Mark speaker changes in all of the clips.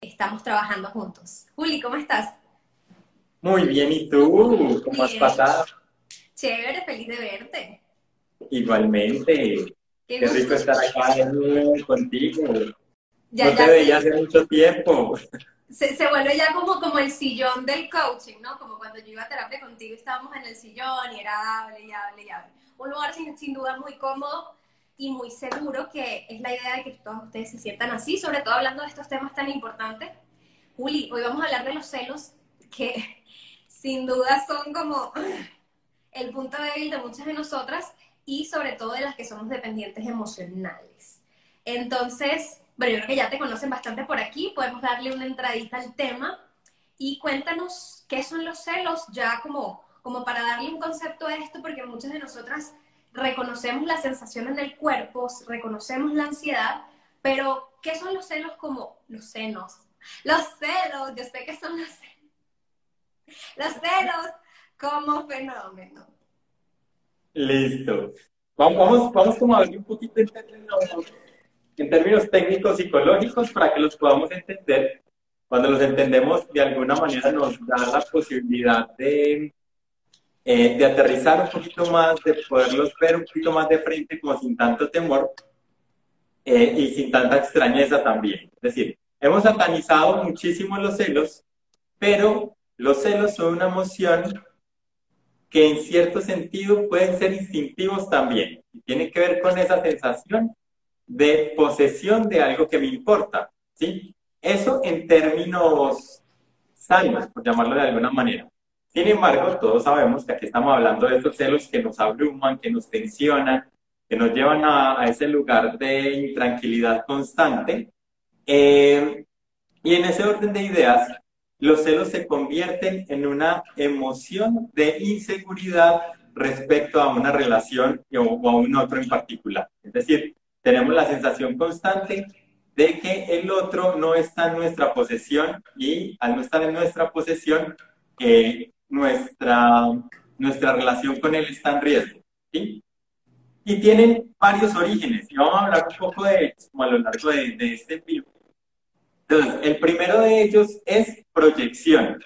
Speaker 1: estamos trabajando juntos. Juli, ¿cómo estás?
Speaker 2: Muy bien, ¿y tú? ¿Cómo has pasado?
Speaker 1: Chévere, feliz de verte.
Speaker 2: Igualmente. Qué, rico estar acá contigo. Ya, no te veía hace mucho tiempo.
Speaker 1: Se, se, vuelve ya como, como el sillón del coaching, ¿no? Como cuando yo iba a terapia contigo estábamos en el sillón y era hable y hable y hable. Un lugar sin, sin duda muy cómodo y muy seguro que es la idea de que todos ustedes se sientan así, sobre todo hablando de estos temas tan importantes. Juli, hoy vamos a hablar de los celos que sin duda son como el punto débil de muchas de nosotras y sobre todo de las que somos dependientes emocionales. Entonces, bueno, yo creo que ya te conocen bastante por aquí, podemos darle una entradita al tema y cuéntanos qué son los celos, ya como, como para darle un concepto a esto, porque muchas de nosotras reconocemos la sensación en el cuerpo, reconocemos la ansiedad, pero ¿qué son los celos como los senos? Los celos, yo sé que son los celos. Los celos como fenómeno.
Speaker 2: Listo. Vamos, vamos como a ver un poquito en términos, en términos técnicos psicológicos para que los podamos entender. Cuando los entendemos, de alguna manera nos da la posibilidad de eh, de aterrizar un poquito más, de poderlos ver un poquito más de frente, como sin tanto temor eh, y sin tanta extrañeza también. Es decir, hemos satanizado muchísimo los celos, pero los celos son una emoción que en cierto sentido pueden ser instintivos también. Y tiene que ver con esa sensación de posesión de algo que me importa. ¿sí? Eso en términos sanos, por llamarlo de alguna manera. Sin embargo, todos sabemos que aquí estamos hablando de estos celos que nos abruman, que nos tensionan, que nos llevan a, ese lugar de intranquilidad constante. Eh, y en ese orden de ideas, los celos se convierten en una emoción de inseguridad respecto a una relación o a un otro en particular. Es decir, tenemos la sensación constante de que el otro no está en nuestra posesión y al no estar en nuestra posesión, eh, nuestra, nuestra relación con él está en riesgo. Y tienen varios orígenes, y vamos a hablar un poco de ellos como a lo largo de, este video. Entonces, el primero de ellos es proyección.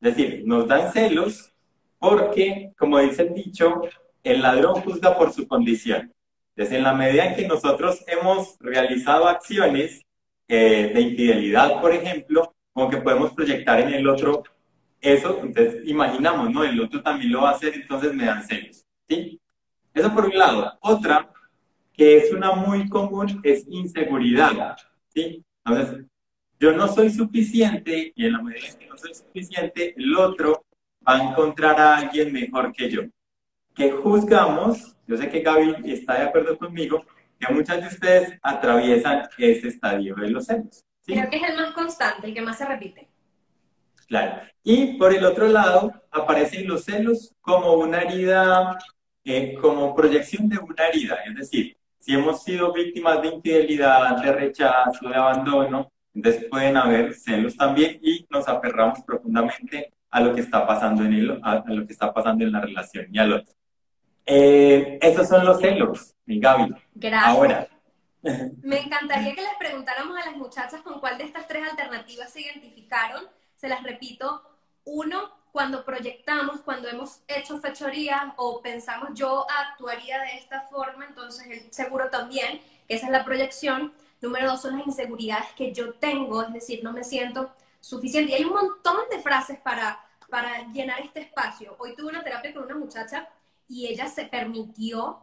Speaker 2: Es decir, nos dan celos porque, como dice el dicho, el ladrón juzga por su condición. Desde en la medida en que nosotros hemos realizado acciones eh, de infidelidad, por ejemplo, como que podemos proyectar en el otro eso, entonces imaginamos, ¿no? El otro también lo va a hacer, entonces me dan celos, ¿sí? Eso por un lado. Otra, que es una muy común, es inseguridad, ¿sí? Entonces, yo no soy suficiente y en la medida en que no soy suficiente, el otro va a encontrar a alguien mejor que yo. Que juzgamos, yo sé que Gaby está de acuerdo conmigo, que muchas de ustedes atraviesan ese estadio de los celos.
Speaker 1: ¿sí? Creo que es el más constante, el que más se repite.
Speaker 2: Claro. Y por el otro lado, aparecen los celos como una herida, eh, como proyección de una herida. Es decir, si hemos sido víctimas de infidelidad, de rechazo, de abandono, entonces pueden haber celos también y nos aferramos profundamente a lo que está pasando en, el, a, lo que está pasando en la relación y al otro. Eh, esos son los celos, mi Gaby.
Speaker 1: Gracias. Ahora. Me encantaría que les preguntáramos a las muchachas con cuál de estas tres alternativas se identificaron se las repito, uno, cuando proyectamos, cuando hemos hecho fechorías o pensamos yo actuaría de esta forma, entonces el seguro también, esa es la proyección. Número dos son las inseguridades que yo tengo, es decir, no me siento suficiente. Y hay un montón de frases para, para llenar este espacio. Hoy tuve una terapia con una muchacha y ella se permitió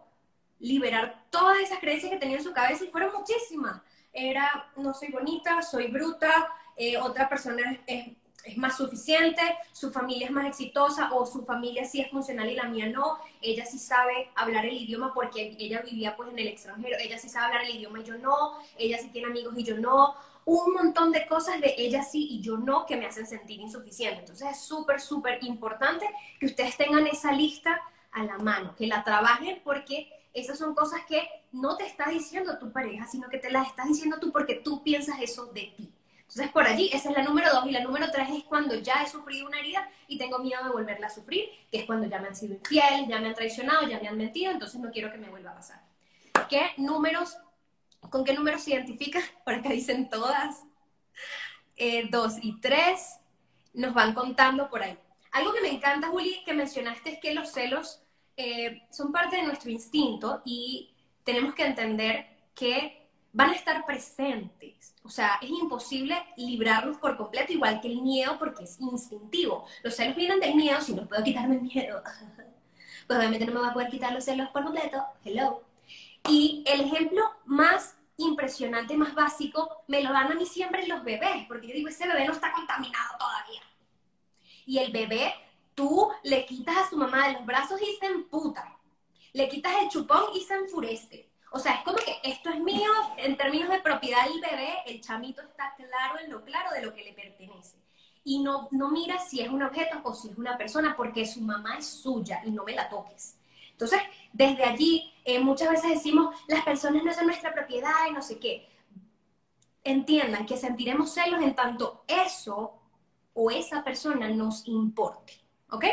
Speaker 1: liberar todas esas creencias que tenía en su cabeza y fueron muchísimas. Era, no soy bonita, soy bruta, eh, otra persona es es más suficiente, su familia es más exitosa o su familia sí es funcional y la mía no, ella sí sabe hablar el idioma porque ella vivía pues en el extranjero, ella sí sabe hablar el idioma y yo no, ella sí tiene amigos y yo no, un montón de cosas de ella sí y yo no que me hacen sentir insuficiente. Entonces es súper, súper importante que ustedes tengan esa lista a la mano, que la trabajen porque esas son cosas que no te está diciendo tu pareja, sino que te las estás diciendo tú porque tú piensas eso de ti. Entonces, por allí, esa es la número dos. Y la número tres es cuando ya he sufrido una herida y tengo miedo de volverla a sufrir, que es cuando ya me han sido infiel, ya me han traicionado, ya me han mentido, entonces no quiero que me vuelva a pasar. ¿Qué números, con qué números se identifica? Por acá dicen todas. Eh, dos y tres nos van contando por ahí. Algo que me encanta, Juli, que mencionaste es que los celos eh, son parte de nuestro instinto y tenemos que entender que van a estar presentes. O sea, es imposible librarlos por completo, igual que el miedo, porque es instintivo. Los celos vienen del miedo, si no puedo quitarme el miedo, pues obviamente no me va a poder quitar los celos por completo. Hello. Y el ejemplo más impresionante, más básico, me lo dan a mí siempre los bebés, porque yo digo, ese bebé no está contaminado todavía. Y el bebé, tú le quitas a su mamá de los brazos y se emputa. Le quitas el chupón y se enfurece o sea, es como que esto es mío, en términos de propiedad del bebé, el chamito está claro en lo claro de lo que le pertenece. Y no, no mira si es un objeto o si es una persona, porque su mamá es suya y no me la toques. Entonces, desde allí, eh, muchas veces decimos, las personas no son nuestra propiedad y no sé qué. Entiendan que sentiremos celos en tanto eso o esa persona nos importe. ¿Ok?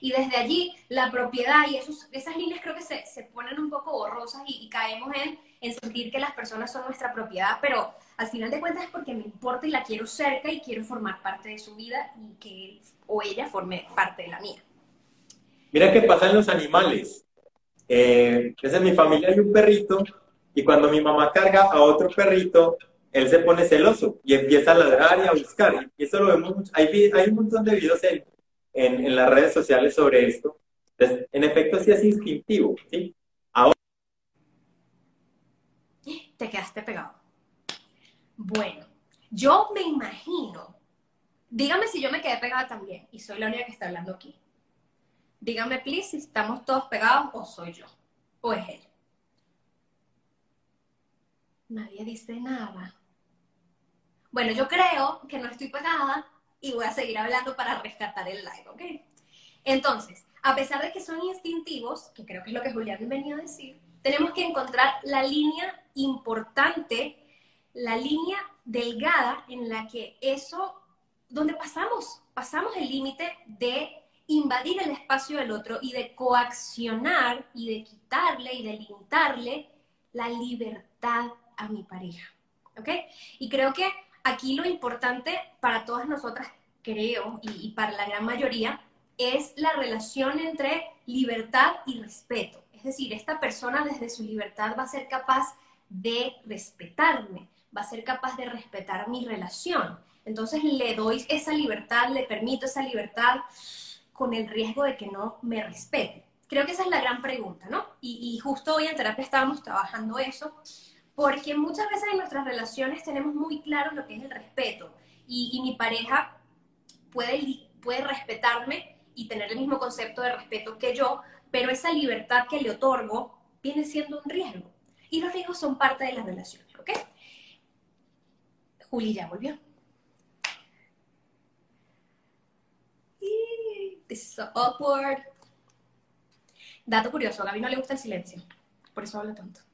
Speaker 1: Y desde allí la propiedad y esos, esas líneas creo que se, se ponen un poco borrosas y, caemos en, en, sentir que las personas son nuestra propiedad, pero al final de cuentas es porque me importa y la quiero cerca y quiero formar parte de su vida y que él o ella forme parte de la mía.
Speaker 2: Mira qué pasa en los animales. Eh, en mi familia hay un perrito y cuando mi mamá carga a otro perrito, él se pone celoso y empieza a ladrar y a buscar. Y eso lo vemos. Hay, hay un montón de videos en, en, las redes sociales sobre esto. en efecto, sí es instintivo, ¿sí? Ahora...
Speaker 1: Te quedaste pegado. Bueno, yo me imagino, dígame si yo me quedé pegada también y soy la única que está hablando aquí. Dígame, please, si estamos todos pegados o soy yo o es él. Nadie dice nada. Bueno, yo creo que no estoy pegada y voy a seguir hablando para rescatar el live, ¿ok? Entonces, a pesar de que son instintivos, que creo que es lo que Julián venía a decir, tenemos que encontrar la línea importante, la línea delgada en la que eso, donde pasamos, pasamos el límite de invadir el espacio del otro y de coaccionar y de quitarle y de limitarle la libertad a mi pareja. ¿Ok? Y creo que aquí lo importante para todas nosotras, creo, y, para la gran mayoría, es la relación entre libertad y respeto. Es decir, esta persona desde su libertad va a ser capaz de respetarme, va a ser capaz de respetar mi relación. Entonces le doy esa libertad, le permito esa libertad con el riesgo de que no me respete. Creo que esa es la gran pregunta, ¿no? Y, y justo hoy en terapia estábamos trabajando eso porque muchas veces en nuestras relaciones tenemos muy claro lo que es el respeto y, mi pareja puede, puede respetarme y tener el mismo concepto de respeto que yo, pero esa libertad que le otorgo viene siendo un riesgo. Y los riesgos son parte de las relaciones, ¿ok? Juli ya volvió. This is so awkward. Dato curioso, a Gaby no le gusta el silencio, por eso hablo tanto.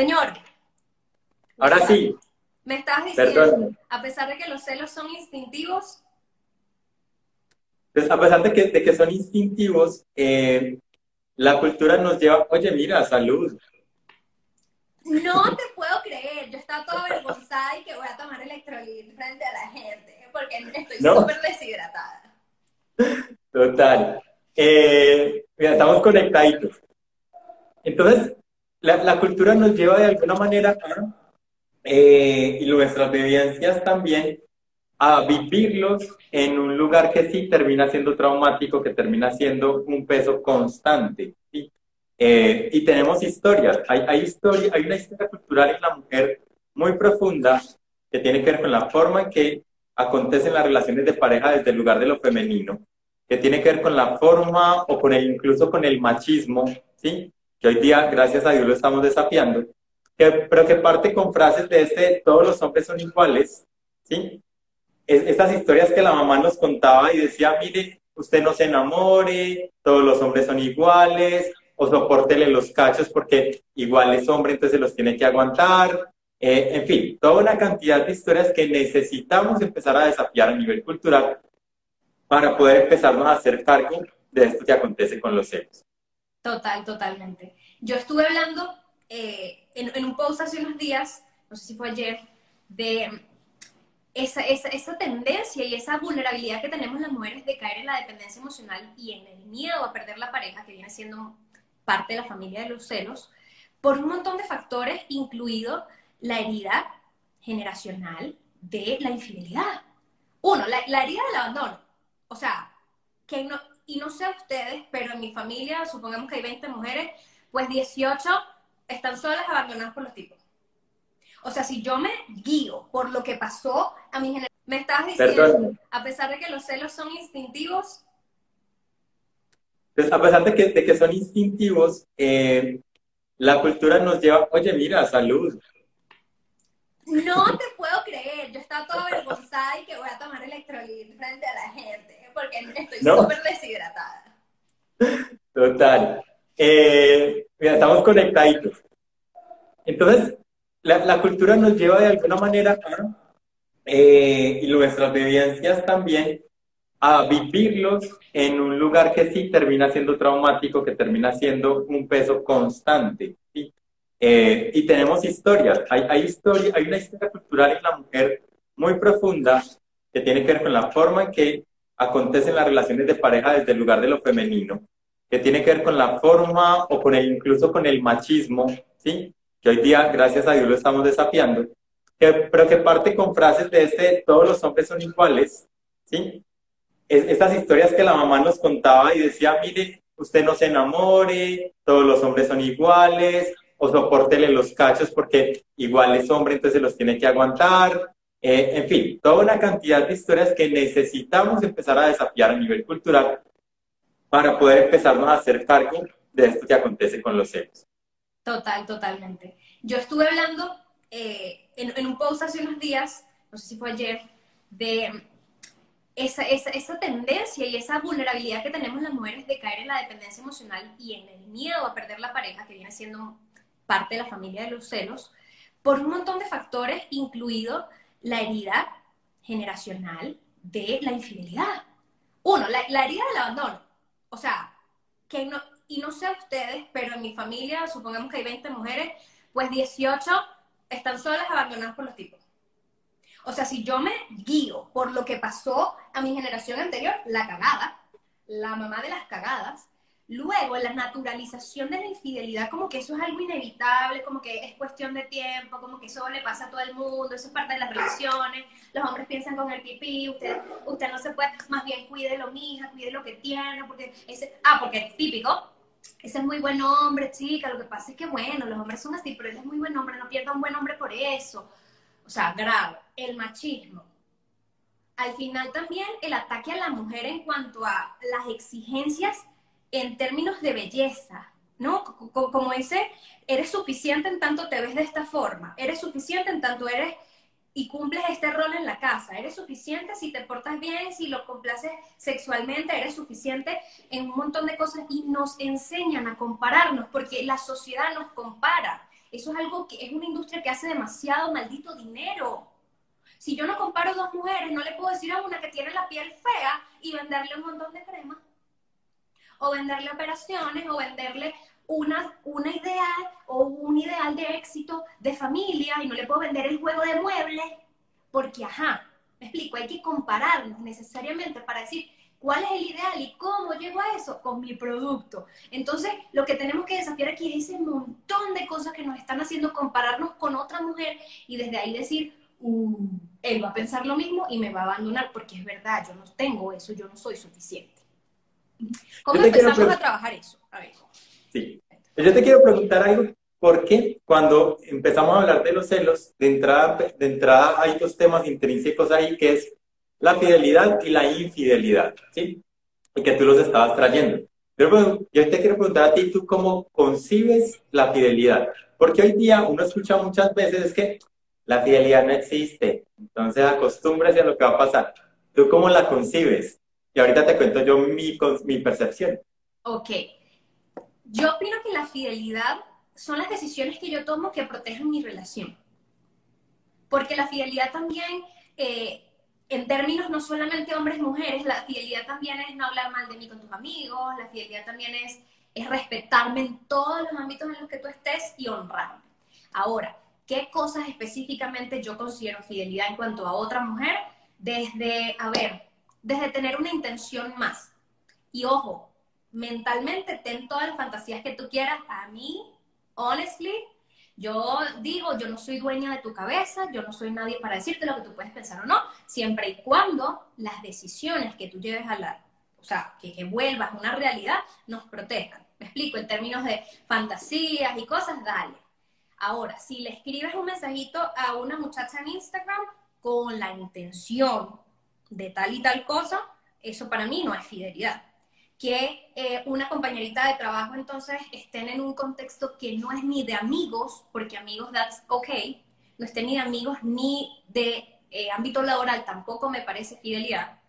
Speaker 1: Señor.
Speaker 2: Ahora sí.
Speaker 1: Me estás diciendo, a pesar de que los celos son instintivos.
Speaker 2: Pues a pesar de que, de que son instintivos, eh, la cultura nos lleva, oye, mira, salud.
Speaker 1: No te puedo creer, yo estaba toda avergonzada y que voy a tomar electrolit frente a la gente, porque estoy súper deshidratada.
Speaker 2: Total. Eh, mira, estamos conectaditos. Entonces, la, cultura nos lleva de alguna manera eh, y nuestras vivencias también a vivirlos en un lugar que sí termina siendo traumático, que termina siendo un peso constante. Eh, y tenemos historias, hay, hay, historia, hay una historia cultural en la mujer muy profunda que tiene que ver con la forma en que acontecen las relaciones de pareja desde el lugar de lo femenino, que tiene que ver con la forma o con el, incluso con el machismo, ¿sí? Que hoy día, gracias a Dios, lo estamos desafiando, pero que parte con frases de este, todos los hombres son iguales, ¿sí? estas historias que la mamá nos contaba y decía, mire, usted no se enamore, todos los hombres son iguales, o soportele los cachos porque igual es hombre, entonces los tiene que aguantar. Eh, en fin, toda una cantidad de historias que necesitamos empezar a desafiar a nivel cultural para poder empezarnos a hacer cargo de esto que acontece con los celos.
Speaker 1: Total, totalmente. Yo estuve hablando eh, en, un post hace unos días, no sé si fue ayer, de esa, esa, esa, tendencia y esa vulnerabilidad que tenemos las mujeres de caer en la dependencia emocional y en el miedo a perder la pareja, que viene siendo parte de la familia de los celos, por un montón de factores, incluido la herida generacional de la infidelidad. Uno, la, la herida del abandono. O sea, que no, y no sé ustedes, pero en mi familia, supongamos que hay 20 mujeres, pues 18 están solas abandonadas por los tipos. O sea, si yo me guío por lo que pasó a mi generación, me estás diciendo, a pesar de que los celos son instintivos.
Speaker 2: Pues a pesar de que, de que son instintivos, eh, la cultura nos lleva, oye, mira, salud.
Speaker 1: No te puedo creer, yo estaba toda avergonzada y que voy a tomar electrolit frente a la gente, porque estoy súper deshidratada.
Speaker 2: Total. Eh, mira, estamos conectaditos. Entonces, la, cultura nos lleva de alguna manera eh, y nuestras vivencias también a vivirlos en un lugar que sí termina siendo traumático, que termina siendo un peso constante. Eh, y tenemos historias, hay, hay, historia, hay una historia cultural en la mujer muy profunda que tiene que ver con la forma en que acontecen las relaciones de pareja desde el lugar de lo femenino, que tiene que ver con la forma o con el, incluso con el machismo, ¿sí? que hoy día, gracias a Dios, lo estamos desafiando, pero que parte con frases de este, todos los hombres son iguales, ¿sí? estas historias que la mamá nos contaba y decía, mire, usted no se enamore, todos los hombres son iguales, o soportele los cachos porque igual es hombre, entonces los tiene que aguantar. Eh, en fin, toda una cantidad de historias que necesitamos empezar a desafiar a nivel cultural para poder empezarnos a hacer cargo de esto que acontece con los celos.
Speaker 1: Total, totalmente. Yo estuve hablando eh, en, un post hace unos días, no sé si fue ayer, de esa, esa, esa, tendencia y esa vulnerabilidad que tenemos las mujeres de caer en la dependencia emocional y en el miedo a perder la pareja, que viene siendo parte de la familia de los celos, por un montón de factores, incluido la herida generacional de la infidelidad. Uno, la, la herida del abandono. O sea, que no, y no sé ustedes, pero en mi familia, supongamos que hay 20 mujeres, pues 18 están solas abandonadas por los tipos. O sea, si yo me guío por lo que pasó a mi generación anterior, la cagada, la mamá de las cagadas, luego la naturalización de la infidelidad, como que eso es algo inevitable, como que es cuestión de tiempo, como que eso le pasa a todo el mundo, eso es parte de las relaciones, los hombres piensan con el pipí, usted, usted no se puede, más bien cuide lo mija, cuide lo que tiene, porque ese, ah, porque es típico, ese es muy buen hombre, chica, lo que pasa es que, bueno, los hombres son así, pero él es muy buen hombre, no pierda un buen hombre por eso. O sea, grave. El machismo. Al final también el ataque a la mujer en cuanto a las exigencias en términos de belleza, ¿no? Como ese, eres suficiente en tanto te ves de esta forma, eres suficiente en tanto eres y cumples este rol en la casa. Eres suficiente si te portas bien, si lo complaces sexualmente, eres suficiente en un montón de cosas y nos enseñan a compararnos porque la sociedad nos compara. Eso es algo que es una industria que hace demasiado maldito dinero. Si yo no comparo dos mujeres, no le puedo decir a una que tiene la piel fea y venderle un montón de crema. O venderle operaciones, o venderle una, una ideal o un ideal de éxito de familia y no le puedo vender el juego de muebles porque, ajá, me explico, hay que compararnos necesariamente para decir cuál es el ideal y cómo llego a eso con mi producto. Entonces, lo que tenemos que desafiar aquí es ese montón de cosas que nos están haciendo compararnos con otra mujer y desde ahí decir, uh, él va a pensar lo mismo y me va a abandonar porque es verdad, yo no tengo eso, yo no soy suficiente. ¿Cómo empezamos a trabajar eso? A ver.
Speaker 2: Sí. Yo te quiero preguntar algo, porque cuando empezamos a hablar de los celos, de entrada, de entrada hay dos temas intrínsecos ahí, que es la fidelidad y la infidelidad, ¿sí? Y que tú los estabas trayendo. Pero yo te quiero preguntar a ti, ¿tú cómo concibes la fidelidad? Porque hoy día uno escucha muchas veces es que la fidelidad no existe, entonces acostúmbrese a lo que va a pasar. ¿Tú cómo la concibes? Y ahorita te cuento yo mi, mi percepción.
Speaker 1: Ok. Yo opino que la fidelidad son las decisiones que yo tomo que protegen mi relación. Porque la fidelidad también, eh, en términos no solamente hombres-mujeres, la fidelidad también es no hablar mal de mí con tus amigos, la fidelidad también es, es respetarme en todos los ámbitos en los que tú estés y honrarme. Ahora, ¿qué cosas específicamente yo considero fidelidad en cuanto a otra mujer? Desde, a ver, desde tener una intención más. Y ojo, mentalmente ten todas las fantasías que tú quieras. A mí, honestly, yo digo, yo no soy dueña de tu cabeza, yo no soy nadie para decirte lo que tú puedes pensar o no, siempre y cuando las decisiones que tú lleves a la, o sea, que, que vuelvas una realidad, nos protejan. Me explico, en términos de fantasías y cosas, dale. Ahora, si le escribes un mensajito a una muchacha en Instagram con la intención de tal y tal cosa, eso para mí no es fidelidad que eh, una compañerita de trabajo entonces estén en un contexto que no es ni de amigos, porque amigos that's okay, no estén ni de amigos ni de eh, ámbito laboral, tampoco me parece fidelidad.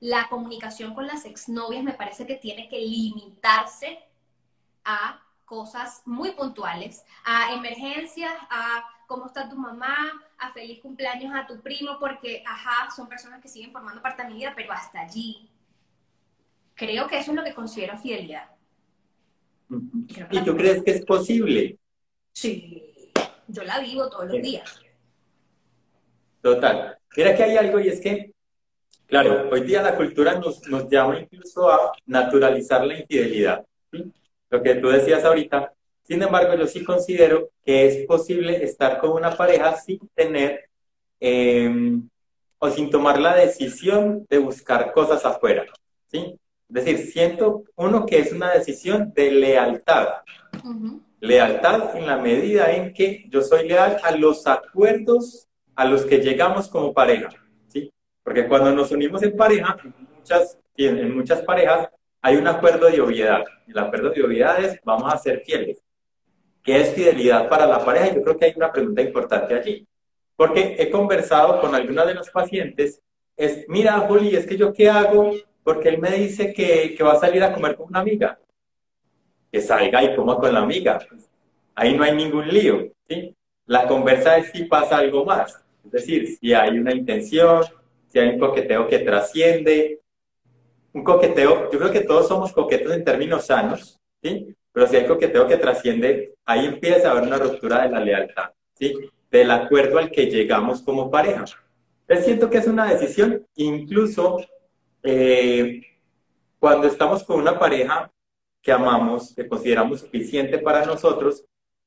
Speaker 1: La comunicación con las exnovias me parece que tiene que limitarse a cosas muy puntuales, a emergencias, a cómo está tu mamá, a feliz cumpleaños a tu primo, porque, ajá, son personas que siguen formando parte de mi vida, pero hasta allí Creo que eso es lo que considero fidelidad.
Speaker 2: ¿Y tú crees que es posible?
Speaker 1: Sí, yo la vivo todos los días.
Speaker 2: Total. Mira que hay algo y es que, claro, hoy día la cultura nos, nos llama incluso a naturalizar la infidelidad. Lo que tú decías ahorita. Sin embargo, yo sí considero que es posible estar con una pareja sin tener em, o sin tomar la decisión de buscar cosas afuera. ¿sí? Es decir, siento uno que es una decisión de lealtad. Lealtad en la medida en que yo soy leal a los acuerdos a los que llegamos como pareja. ¿sí? Porque cuando nos unimos en pareja, muchas, en muchas parejas hay un acuerdo de obviedad. El acuerdo de obviedad es vamos a ser fieles. ¿Qué es fidelidad para la pareja? Yo creo que hay una pregunta importante allí. Porque he conversado con algunas de los pacientes, es, mira, Juli, es que yo qué hago porque él me dice que, va a salir a comer con una amiga. Que salga y coma con la amiga. Ahí no hay ningún lío. ¿sí? La conversa es si pasa algo más. Es decir, si hay una intención, si hay un coqueteo que trasciende. Un coqueteo, yo creo que todos somos coquetos en términos sanos, ¿sí? Pero si hay coqueteo que trasciende, ahí empieza a haber una ruptura de la lealtad, ¿sí? Del acuerdo al que llegamos como pareja. Es siento que es una decisión incluso eh, cuando estamos con una pareja que amamos, que consideramos suficiente para nosotros,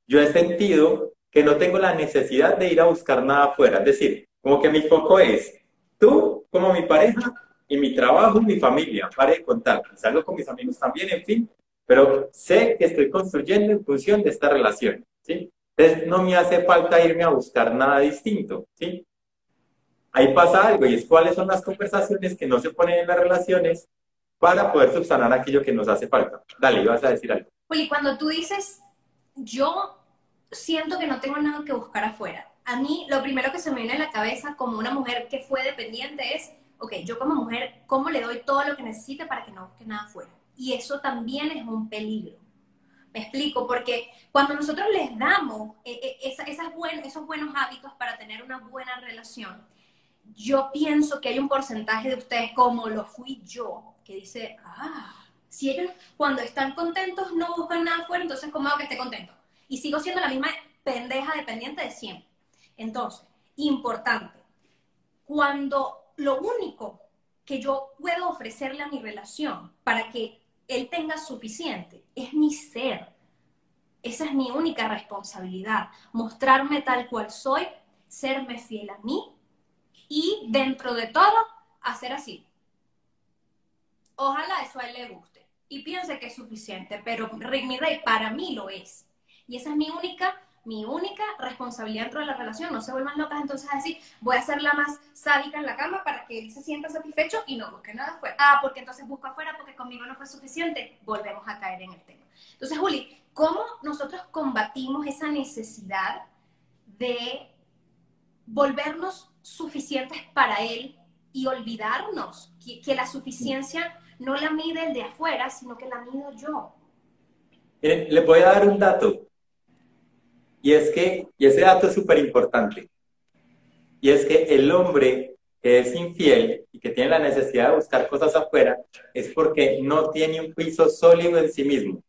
Speaker 2: yo he sentido que no tengo la necesidad de ir a buscar nada afuera. Es decir, como que mi foco es tú como mi pareja y mi trabajo, mi familia, para de contar. Salgo con mis amigos también, en fin, pero sé que estoy construyendo en función de esta relación, ¿sí? Entonces no me hace falta irme a buscar nada distinto, ¿sí? ahí pasa algo y es cuáles son las conversaciones que no se ponen en las relaciones para poder subsanar aquello que nos hace falta. Dale, ibas a decir algo.
Speaker 1: Oye, cuando tú dices, yo siento que no tengo nada que buscar afuera, a mí lo primero que se me viene a la cabeza como una mujer que fue dependiente es, ok, yo como mujer, ¿cómo le doy todo lo que necesite para que no busque nada afuera? Y eso también es un peligro. Me explico, porque cuando nosotros les damos eh, eh, esas, esos buenos hábitos para tener una buena relación, yo pienso que hay un porcentaje de ustedes, como lo fui yo, que dice, ah, si ellos cuando están contentos no buscan nada afuera, entonces ¿cómo hago que esté contento? Y sigo siendo la misma pendeja dependiente de siempre. Entonces, importante, cuando lo único que yo puedo ofrecerle a mi relación para que él tenga suficiente es mi ser. Esa es mi única responsabilidad, mostrarme tal cual soy, serme fiel a mí y dentro de todo, hacer así. Ojalá eso a él le guste y piense que es suficiente, pero mi rey para mí lo es. Y esa es mi única mi única responsabilidad dentro de la relación. No se vuelvan locas entonces a decir, voy a ser la más sádica en la cama para que él se sienta satisfecho y no busque nada afuera. Ah, porque entonces busco afuera porque conmigo no fue suficiente. Volvemos a caer en el tema. Entonces, Juli, ¿cómo nosotros combatimos esa necesidad de volvernos suficientes para él y olvidarnos que, la suficiencia no la mide el de afuera, sino que la mido yo?
Speaker 2: Miren, voy a dar un dato. Y es que, y ese dato es súper importante. Y es que el hombre que es infiel y que tiene la necesidad de buscar cosas afuera es porque no tiene un piso sólido en sí mismo.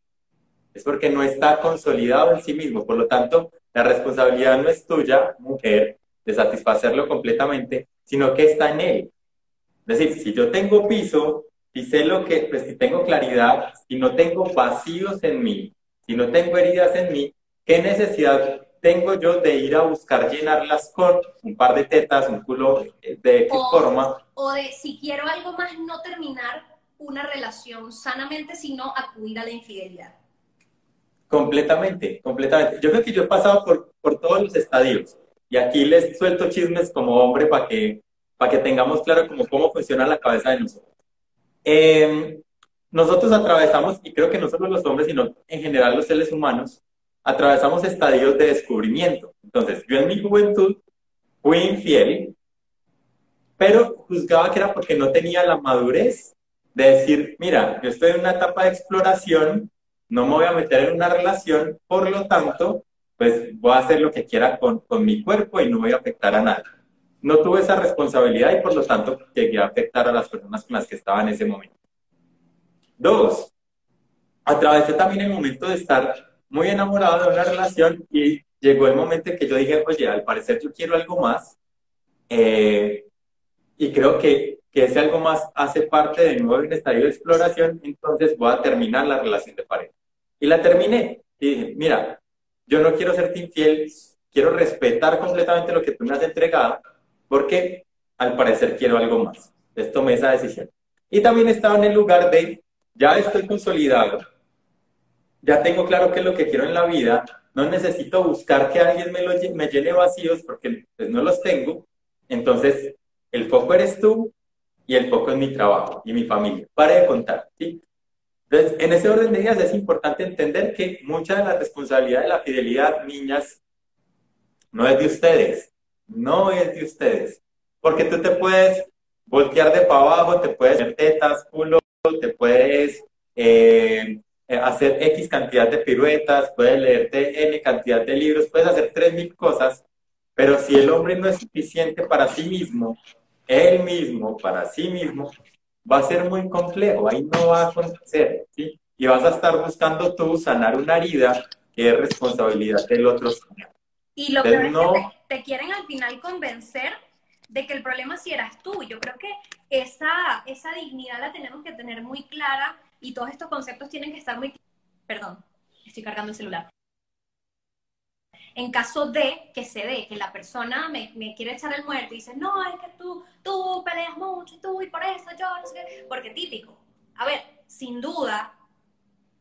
Speaker 2: Es porque no está consolidado en sí mismo. Por lo tanto, la responsabilidad no es tuya, mujer, de satisfacerlo completamente, sino que está en él. Es decir, si yo tengo piso, si sé lo que, pues si tengo claridad, si no tengo vacíos en mí, si no tengo heridas en mí, ¿qué necesidad tengo yo de ir a buscar llenarlas con un par de tetas, un culo de qué forma?
Speaker 1: O de si quiero algo más, no terminar una relación sanamente, sino acudir a la infidelidad.
Speaker 2: Completamente, completamente. Yo creo que yo he pasado por, por todos los estadios y aquí les suelto chismes como hombre para que, para que tengamos claro cómo, cómo funciona la cabeza de nosotros. Em, nosotros atravesamos, y creo que no solo los hombres, sino en general los seres humanos, atravesamos estadios de descubrimiento. Entonces, yo en mi juventud fui infiel, pero juzgaba que era porque no tenía la madurez de decir, mira, yo estoy en una etapa de exploración, no me voy a meter en una relación, por lo tanto, pues voy a hacer lo que quiera con, con mi cuerpo y no voy a afectar a nadie no tuve esa responsabilidad y por lo tanto llegué a afectar a las personas con las que estaba en ese momento. Dos, atravesé también el momento de estar muy enamorado de una relación y llegó el momento en que yo dije, oye, al parecer yo quiero algo más eh, y creo que, que, ese algo más hace parte de nuevo en estadio de exploración, entonces voy a terminar la relación de pareja. Y la terminé y dije, mira, yo no quiero serte infiel, quiero respetar completamente lo que tú me has entregado porque al parecer quiero algo más. Entonces tomé esa decisión. Y también estaba en el lugar de, ya estoy consolidado, ya tengo claro qué es lo que quiero en la vida, no necesito buscar que alguien me, lo, me llene vacíos porque pues, no los tengo. Entonces, el foco eres tú y el foco es mi trabajo y mi familia. Pare de contar, ¿sí? Entonces, en ese orden de ideas es importante entender que mucha de la responsabilidad de la fidelidad, niñas, no es de ustedes, no es de ustedes. Porque tú te puedes voltear de para abajo, te puedes hacer tetas, culo, te puedes eh, hacer X cantidad de piruetas, puedes leerte N cantidad de libros, puedes hacer tres mil cosas, pero si el hombre no es suficiente para sí mismo, él mismo, para sí mismo, va a ser muy complejo, ahí no va a acontecer, ¿sí? Y vas a estar buscando tú sanar una herida que es responsabilidad del otro
Speaker 1: y lo peor es que te, quieren al final convencer de que el problema sí eras tú. Yo creo que esa, esa dignidad la tenemos que tener muy clara y todos estos conceptos tienen que estar muy... Perdón, estoy cargando el celular. En caso de que se dé, que la persona me, me quiere echar el muerto y dice, no, es que tú, tú peleas mucho, tú y por eso yo, no sé qué, porque típico. A ver, sin duda,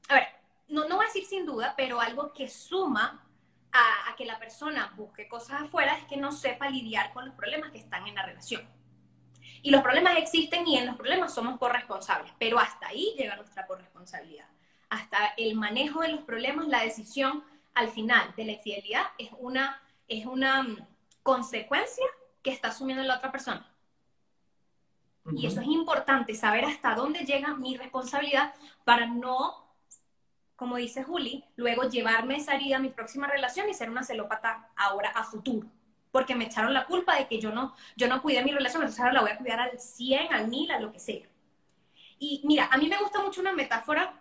Speaker 1: a ver, no, no voy a decir sin duda, pero algo que suma a, que la persona busque cosas afuera es que no sepa lidiar con los problemas que están en la relación. Y los problemas existen y en los problemas somos corresponsables, pero hasta ahí llega nuestra corresponsabilidad. Hasta el manejo de los problemas, la decisión al final de la infidelidad es una, es una mm, consecuencia que está asumiendo la otra persona. Y eso es importante, saber hasta dónde llega mi responsabilidad para no como dice Juli, luego llevarme esa herida a mi próxima relación y ser una celópata ahora a futuro. Porque me echaron la culpa de que yo no, yo no cuidé mi relación, entonces ahora la voy a cuidar al 100, al 1000, a lo que sea. Y mira, a mí me gusta mucho una metáfora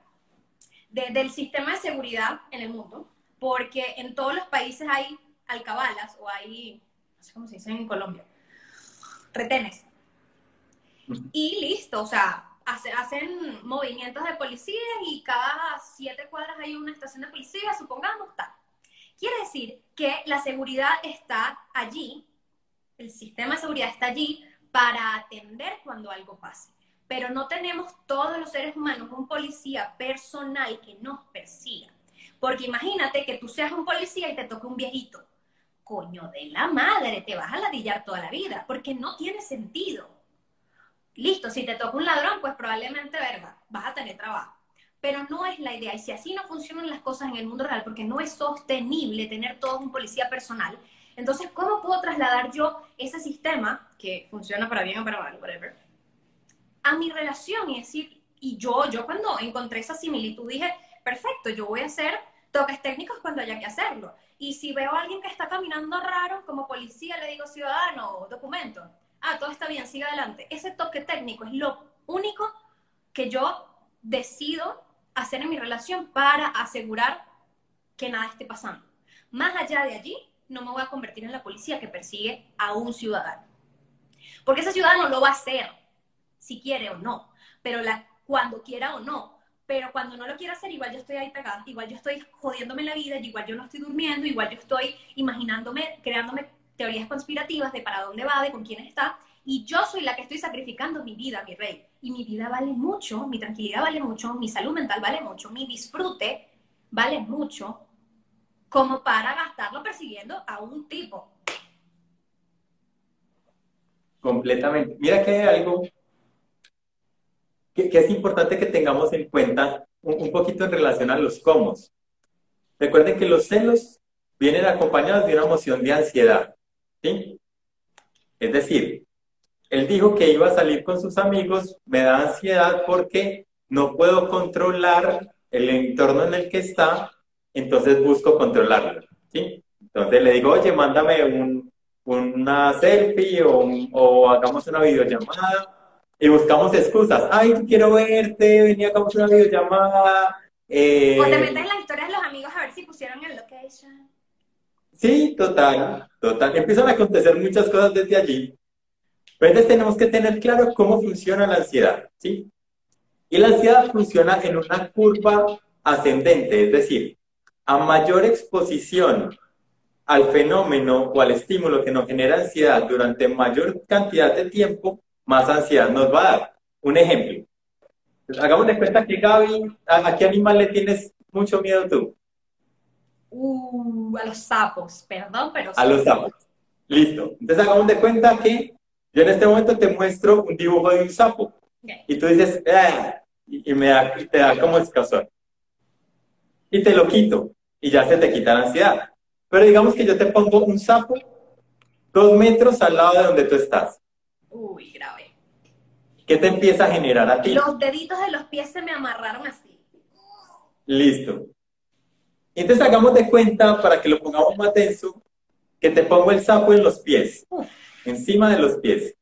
Speaker 1: del sistema de seguridad en el mundo, porque en todos los países hay alcabalas o hay, no sé cómo se dice en Colombia, retenes. Y listo, o sea, hacen movimientos de policía y cada siete cuadras hay una estación de policía, supongamos, tal. Quiere decir que la seguridad está allí, el sistema de seguridad está allí para atender cuando algo pase. Pero no tenemos todos los seres humanos un policía personal que nos persiga. Porque imagínate que tú seas un policía y te toque un viejito. Coño de la madre, te vas a ladillar toda la vida, porque no tiene sentido. Listo, si te toca un ladrón, pues probablemente, verga, vas a tener trabajo. Pero no es la idea. Y si así no funcionan las cosas en el mundo real, porque no es sostenible tener todo un policía personal, entonces, ¿cómo puedo trasladar yo ese sistema, que funciona para bien o para mal, whatever, a mi relación y decir, y yo, yo cuando encontré esa similitud dije, perfecto, yo voy a hacer toques técnicos cuando haya que hacerlo. Y si veo a alguien que está caminando raro, como policía le digo, ciudadano, documento, ah, todo está bien, siga adelante. Ese toque técnico es lo único que yo decido hacer en mi relación para asegurar que nada esté pasando. Más allá de allí, no me voy a convertir en la policía que persigue a un ciudadano. Porque ese ciudadano lo va a hacer, si quiere o no, pero cuando quiera o no. Pero cuando no lo quiera hacer, igual yo estoy ahí pegada, igual yo estoy jodiéndome la vida, igual yo no estoy durmiendo, igual yo estoy imaginándome, creándome teorías conspirativas de para dónde va, de con quién está, y yo soy la que estoy sacrificando mi vida, mi rey. Y mi vida vale mucho, mi tranquilidad vale mucho, mi salud mental vale mucho, mi disfrute vale mucho, como para gastarlo persiguiendo a un tipo.
Speaker 2: Completamente. Mira que hay algo que, es importante que tengamos en cuenta un, poquito en relación a los cómo. Recuerden que los celos vienen acompañados de una emoción de ansiedad. ¿sí? Es decir, él dijo que iba a salir con sus amigos, me da ansiedad porque no puedo controlar el entorno en el que está, entonces busco controlarlo. ¿sí? Entonces le digo, oye, mándame un, una selfie o, o, hagamos una videollamada y buscamos excusas. Ay, quiero verte, venía, hagamos una videollamada.
Speaker 1: Eh... O te metes en las historias de los amigos a ver si pusieron el location.
Speaker 2: Sí, total, total. Empiezan a acontecer muchas cosas desde allí. Entonces tenemos que tener claro cómo funciona la ansiedad, ¿sí? Y la ansiedad funciona en una curva ascendente, es decir, a mayor exposición al fenómeno o al estímulo que nos genera ansiedad durante mayor cantidad de tiempo, más ansiedad nos va a dar. Un ejemplo. Hagamos de cuenta que Gaby, ¿a, qué animal le tienes mucho miedo tú?
Speaker 1: Uh, a los sapos, perdón, pero...
Speaker 2: A los sapos. Listo. Entonces hagamos de cuenta que yo en este momento te muestro un dibujo de un sapo y tú dices, ah", y, me da, te da como escasor. Y te lo quito y ya se te quita la ansiedad. Pero digamos que yo te pongo un sapo dos metros al lado de donde tú estás.
Speaker 1: Uy, grave.
Speaker 2: ¿Qué te empieza a generar a ti?
Speaker 1: Los deditos de los pies se me amarraron así.
Speaker 2: Listo. Entonces hagamos de cuenta, para que lo pongamos más tenso, que te pongo el sapo en los pies encima de los pies.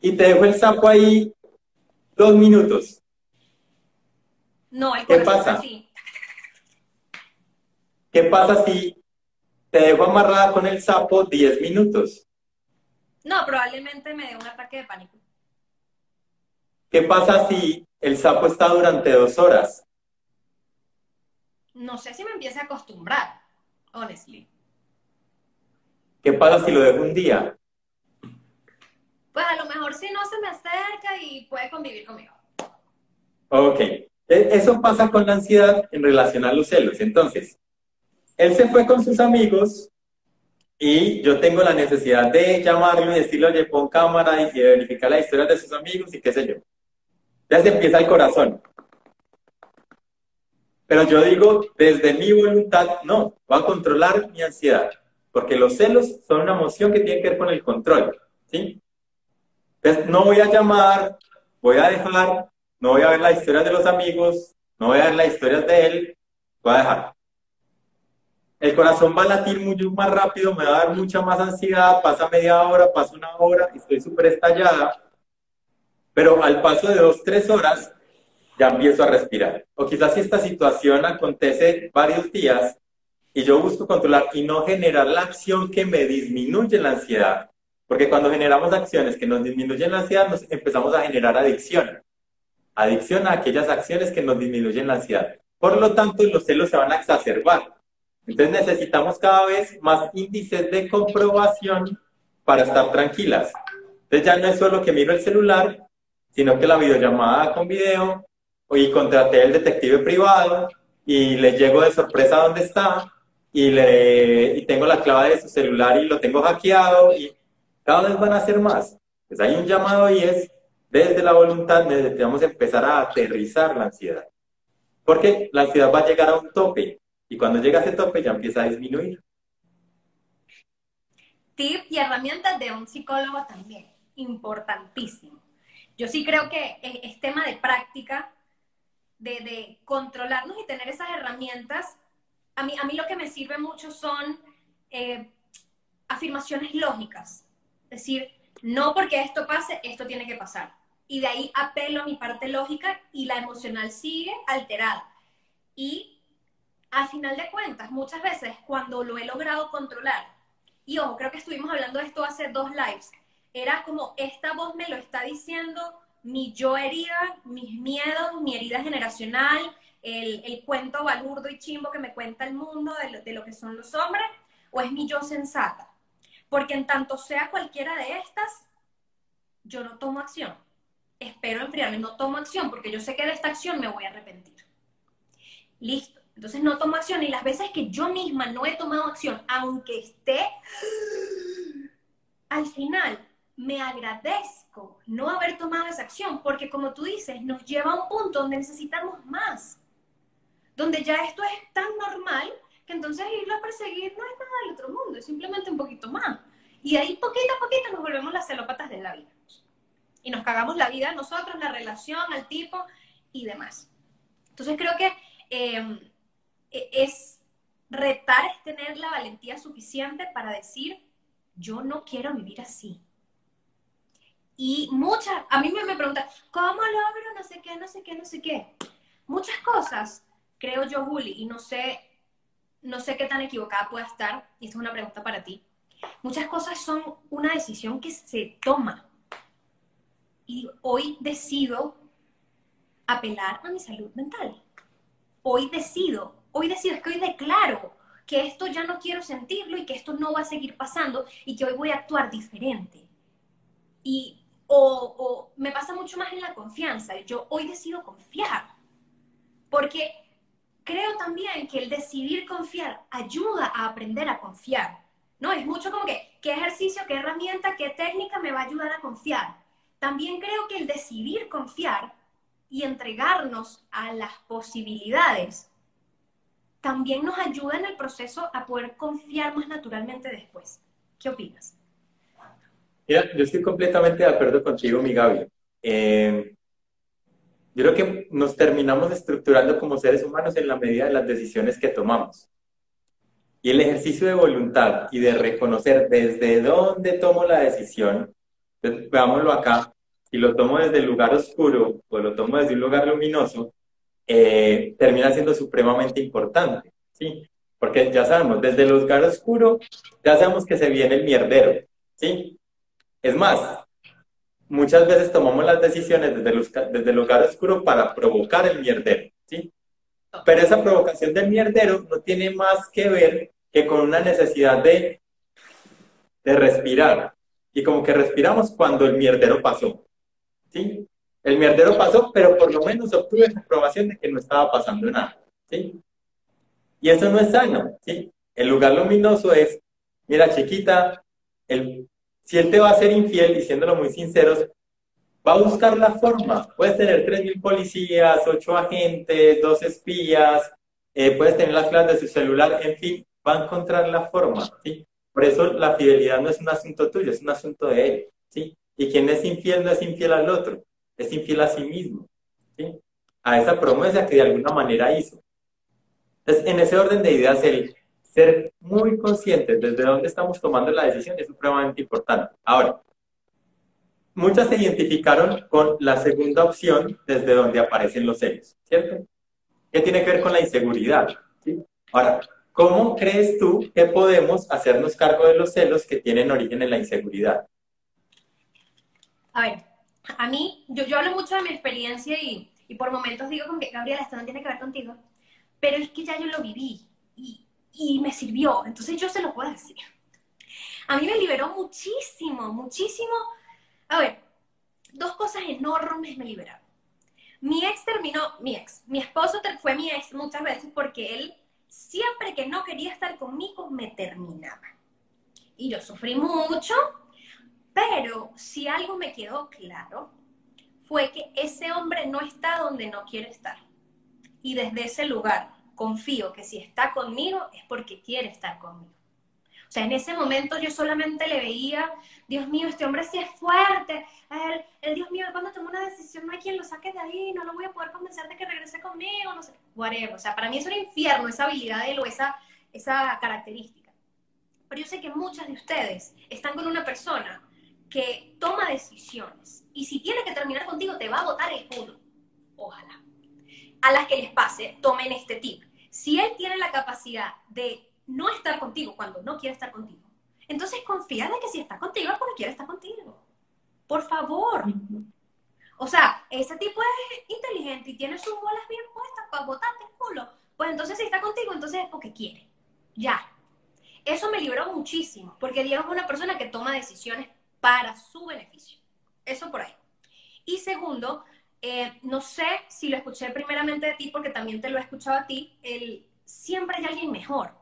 Speaker 2: Y te dejo el sapo ahí dos minutos.
Speaker 1: No, el
Speaker 2: ¿Qué pasa? ¿Qué pasa si te dejo amarrada con el sapo 10 minutos?
Speaker 1: No, probablemente me dé un ataque de pánico.
Speaker 2: ¿Qué pasa si el sapo está durante dos horas?
Speaker 1: No sé si me empiece a acostumbrar, honestly.
Speaker 2: ¿Qué pasa si lo dejo un día?
Speaker 1: Pues a lo mejor si no se me acerca y puede convivir conmigo.
Speaker 2: Ok. E, eso pasa con la ansiedad en relación a los celos. Entonces, él se fue con sus amigos y yo tengo la necesidad de llamarlo y decirle, oye, pon cámara y verificar la historia de sus amigos y qué sé yo. Ya se empieza el corazón. Pero yo digo, desde mi voluntad, no, voy a controlar mi ansiedad porque los celos son una emoción que tiene que ver con el control, ¿sí? Entonces, no voy a llamar, voy a dejar, no voy a ver las historias de los amigos, no voy a ver las historias de él, voy a dejar. El corazón va a latir mucho más rápido, me va a dar mucha más ansiedad, pasa media hora, pasa una hora, estoy súper estallada, pero al paso de dos, tres horas, ya empiezo a respirar. O quizás si esta situación acontece varios días, y yo busco controlar y no generar la acción que me disminuye la ansiedad. Porque cuando generamos acciones que nos disminuyen la ansiedad, nos empezamos a generar adicción. Adicción a aquellas acciones que nos disminuyen la ansiedad. Por lo tanto, los celos se van a exacerbar. Entonces necesitamos cada vez más índices de comprobación para estar tranquilas. Entonces ya no es solo que miro el celular, sino que la videollamada con video, y contraté el detective privado, y le llego de sorpresa a donde está y, le, y tengo la clave de su celular y lo tengo hackeado y cada vez van a ser más. Pues hay un llamado y es desde la voluntad necesitamos empezar a aterrizar la ansiedad. Porque la ansiedad va a llegar a un tope y cuando llega a ese tope ya empieza a disminuir.
Speaker 1: Tip y herramientas de un psicólogo también, importantísimo. Yo sí creo que es, tema de práctica, de, controlarnos y tener esas herramientas. A mí, a mí lo que me sirve mucho son eh, afirmaciones lógicas. Es decir, no porque esto pase, esto tiene que pasar. Y de ahí apelo a mi parte lógica y la emocional sigue alterada. Y al final de cuentas, muchas veces cuando lo he logrado controlar, y ojo, creo que estuvimos hablando de esto hace dos lives, era como esta voz me lo está diciendo mi yo herida, mis miedos, mi herida generacional, el, cuento balurdo y chimbo que me cuenta el mundo de lo, de lo que son los hombres, o es mi yo sensata. Porque en tanto sea cualquiera de estas, yo no tomo acción. Espero enfriarme, no tomo acción porque yo sé que de esta acción me voy a arrepentir. Listo. Entonces no tomo acción y las veces que yo misma no he tomado acción, aunque esté, al final me agradezco no haber tomado esa acción porque como tú dices, nos lleva a un punto donde necesitamos más. Donde ya esto es tan normal que entonces irlo a perseguir no es nada del otro mundo, es simplemente un poquito más. Y ahí poquito a poquito nos volvemos las celópatas de la vida. Y nos cagamos la vida nosotros, la relación, al tipo y demás. Entonces creo que em, e, es retar, es tener la valentía suficiente para decir, yo no quiero vivir así. Y muchas, a mí me, me preguntan, ¿cómo logro no sé qué, no sé qué, no sé qué? Muchas cosas, creo yo, Juli, y no sé, no sé qué tan equivocada pueda estar, y esta es una pregunta para ti. Muchas cosas son una decisión que se toma. Y hoy decido apelar a mi salud mental. Hoy decido Hoy decido, es que hoy declaro que esto ya no quiero sentirlo y que esto no va a seguir pasando y que hoy voy a actuar diferente. Y, o, o me pasa mucho más en la confianza. Yo hoy decido confiar. Porque creo también que el decidir confiar ayuda a aprender a confiar. ¿No? Es mucho como que, ¿qué ejercicio, qué herramienta, qué técnica me va a ayudar a confiar? También creo que el decidir confiar y entregarnos a las posibilidades también nos ayuda en el proceso a poder confiar más naturalmente después. ¿Qué opinas?
Speaker 2: Mira, yo estoy completamente de acuerdo contigo, mi Gaby. Eh, yo creo que nos terminamos estructurando como seres humanos en la medida de las decisiones que tomamos. Y el ejercicio de voluntad y de reconocer desde dónde tomo la decisión, veámoslo acá, si lo tomo desde el lugar oscuro o lo tomo desde un lugar luminoso, eh, termina siendo supremamente importante, ¿sí? Porque ya sabemos, desde el lugar oscuro, ya sabemos que se viene el mierdero, ¿sí? Es más, muchas veces tomamos las decisiones desde desde el lugar oscuro para provocar el mierdero, ¿sí? Pero esa provocación del mierdero no tiene más que ver que con una necesidad de, de respirar. Y como que respiramos cuando el mierdero pasó, ¿sí? El mierdero pasó, pero por lo menos obtuve la aprobación de que no estaba pasando nada. ¿sí? Y eso no es sano. ¿sí? El lugar luminoso es, mira chiquita, el, si él te va a ser infiel, diciéndolo muy sinceros, va a buscar la forma. Puedes tener 3.000 policías, 8 agentes, 2 espías, eh, puedes tener las claves de su celular, en fin, va a encontrar la forma. Por eso la fidelidad no es un asunto tuyo, es un asunto de él. Y quien es infiel no es infiel al otro es infiel a sí mismo, a esa promesa que de alguna manera hizo. Entonces, en ese orden de ideas, el ser muy conscientes desde dónde estamos tomando la decisión es supremamente importante. Ahora, muchas se identificaron con la segunda opción desde donde aparecen los celos, ¿cierto? ¿Qué tiene que ver con la inseguridad? ¿sí? Ahora, ¿cómo crees tú que podemos hacernos cargo de los celos que tienen origen en la inseguridad?
Speaker 1: A ver, a mí, yo, yo hablo mucho de mi experiencia y, y por momentos digo como que, Gabriela, esto no tiene que ver contigo, pero es que ya yo lo viví y, y me sirvió, entonces yo se lo puedo decir. A mí me liberó muchísimo, muchísimo. A ver, dos cosas enormes me liberaron. Mi ex terminó, mi ex, mi esposo fue mi ex muchas veces porque él siempre que no quería estar conmigo me terminaba. Y yo sufrí mucho, pero si algo me quedó claro, fue que ese hombre no está donde no quiere estar. Y desde ese lugar confío que si está conmigo es porque quiere estar conmigo. O sea, en ese momento yo solamente le veía, Dios mío, este hombre sí es fuerte, el, el Dios mío, cuando tomo una decisión no hay quien lo saque de ahí, no lo voy a poder convencer de que regrese conmigo, no sé, whatever. O sea, para mí es un infierno esa habilidad de él o esa, esa característica. Pero yo sé que muchas de ustedes están con una persona que toma decisiones y si tiene que terminar contigo te va a botar el culo. Ojalá. A las que les pase, tomen este tip. Si él tiene la capacidad de no estar contigo cuando no quiere estar contigo, entonces confía de que si está contigo es porque quiere estar contigo. Por favor. O sea, ese tipo es inteligente y tiene sus bolas bien puestas para botarte el culo. Pues entonces si está contigo, entonces es porque quiere. Ya. Eso me libró muchísimo, porque Diego es una persona que toma decisiones para su beneficio. Eso por ahí. Y segundo, eh, no sé si lo escuché primeramente de ti, porque también te lo he escuchado a ti, el siempre hay alguien mejor.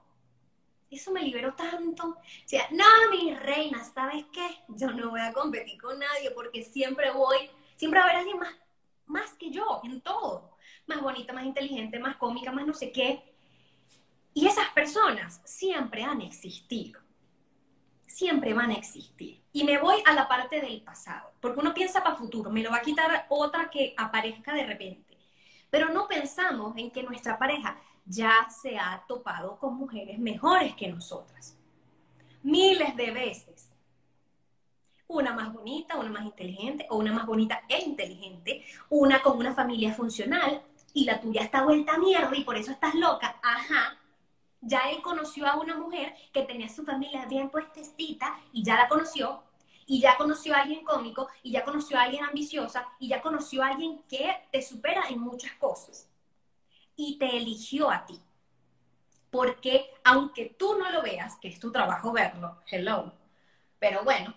Speaker 1: Eso me liberó tanto. O sea, no, mi reina, ¿sabes qué? Yo no voy a competir con nadie porque siempre voy, siempre va a haber alguien más, más que yo en todo. Más bonita, más inteligente, más cómica, más no sé qué. Y esas personas siempre han existido siempre van a existir. Y me voy a la parte del pasado, porque uno piensa para futuro, me lo va a quitar otra que aparezca de repente. Pero no pensamos en que nuestra pareja ya se ha topado con mujeres mejores que nosotras. Miles de veces. Una más bonita, una más inteligente, o una más bonita e inteligente, una con una familia funcional, y la tuya está vuelta a mierda y por eso estás loca. Ajá, ya él conoció a una mujer que tenía su familia bien puestecita y ya la conoció, y ya conoció a alguien cómico, y ya conoció a alguien ambiciosa, y ya conoció a alguien que te supera en muchas cosas. Y te eligió a ti. Porque aunque tú no lo veas, que es tu trabajo verlo, hello, pero bueno,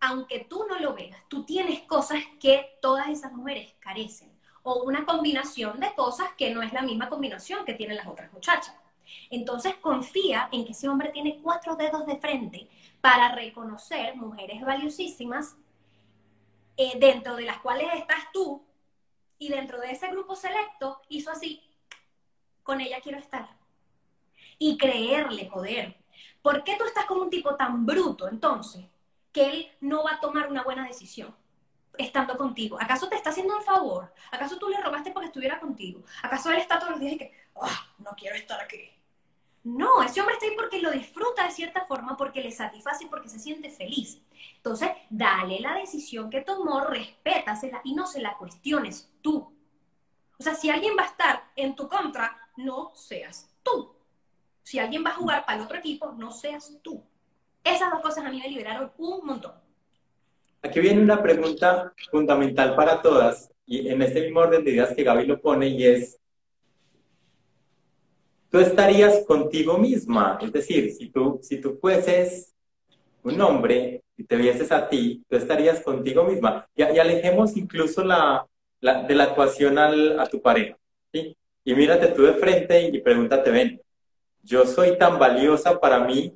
Speaker 1: aunque tú no lo veas, tú tienes cosas que todas esas mujeres carecen, o una combinación de cosas que no es la misma combinación que tienen las otras muchachas. Entonces confía en que ese hombre tiene cuatro dedos de frente para reconocer mujeres valiosísimas eh, dentro de las cuales estás tú y dentro de ese grupo selecto hizo así, con ella quiero estar. Y creerle, joder. ¿Por qué tú estás con un tipo tan bruto entonces que él no va a tomar una buena decisión? estando contigo? ¿Acaso te está haciendo un favor? ¿Acaso tú le rogaste porque estuviera contigo? ¿Acaso él está todos los días y que, ah, no quiero estar aquí? No, ese hombre está ahí porque lo disfruta de cierta forma, porque le satisface porque se siente feliz. Entonces, dale la decisión que tomó, respétasela y no se la cuestiones tú. O sea, si alguien va a estar en tu contra, no seas tú. Si alguien va a jugar para el otro equipo, no seas tú. Esas dos cosas a mí me liberaron un montón.
Speaker 2: Aquí viene una pregunta fundamental para todas, y en este mismo orden de ideas que Gaby lo pone, y es, tú estarías contigo misma. Es decir, si tú, si tú fueses un hombre y te vieses a ti, tú estarías contigo misma. Y, alejemos incluso la, de la actuación al, a tu pareja. ¿sí? Y mírate tú de frente y, pregúntate, ven, yo soy tan valiosa para mí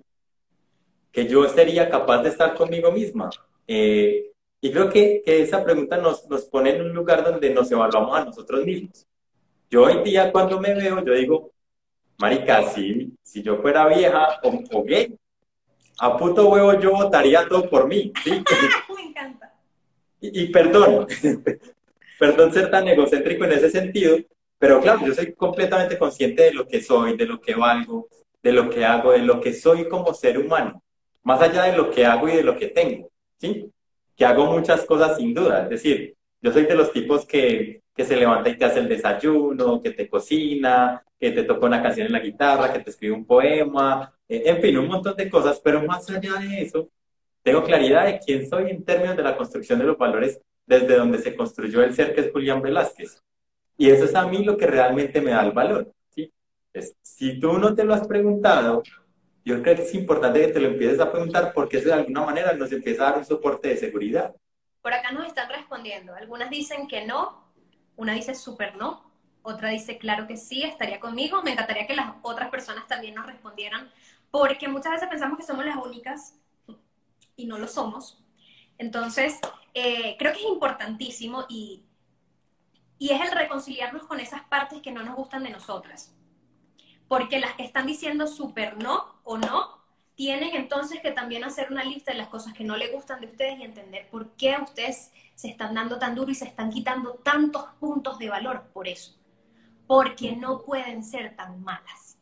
Speaker 2: que yo sería capaz de estar conmigo misma. Eh, y creo que, que esa pregunta nos, nos pone en un lugar donde nos evaluamos a nosotros mismos. Yo hoy día cuando me veo, yo digo, Marica, si, si yo fuera vieja o, gay, a puto huevo yo votaría todo por mí. ¿sí?
Speaker 1: Me encanta.
Speaker 2: Y, perdón, perdón ser tan egocéntrico en ese sentido, pero claro, yo soy completamente consciente de lo que soy, de lo que valgo, de lo que hago, de lo que soy como ser humano, más allá de lo que hago y de lo que tengo, ¿sí? Que hago muchas cosas sin duda, es decir, yo soy de los tipos que, que se levanta y te hace el desayuno, que te cocina, que te toca una canción en la guitarra, que te escribe un poema, eh, en fin, un montón de cosas, pero más allá de eso, tengo claridad de quién soy en términos de la construcción de los valores desde donde se construyó el ser que es Julián Velázquez. Y eso es a mí lo que realmente me da el valor. ¿sí? si tú no te lo has preguntado, yo creo que es importante que te lo empieces a preguntar porque eso de alguna manera nos empieza a dar un soporte de seguridad.
Speaker 1: Por acá nos están respondiendo. Algunas dicen que no, Una dice súper no, otra dice claro que sí, estaría conmigo. Me encantaría que las otras personas también nos respondieran, porque muchas veces pensamos que somos las únicas y no lo somos. Entonces, eh, creo que es importantísimo y, y es el reconciliarnos con esas partes que no nos gustan de nosotras. Porque las que están diciendo súper no o no, tienen entonces que también hacer una lista de las cosas que no le gustan de ustedes y entender por qué ustedes se están dando tan duro y se están quitando tantos puntos de valor por eso. Porque no pueden ser tan malas.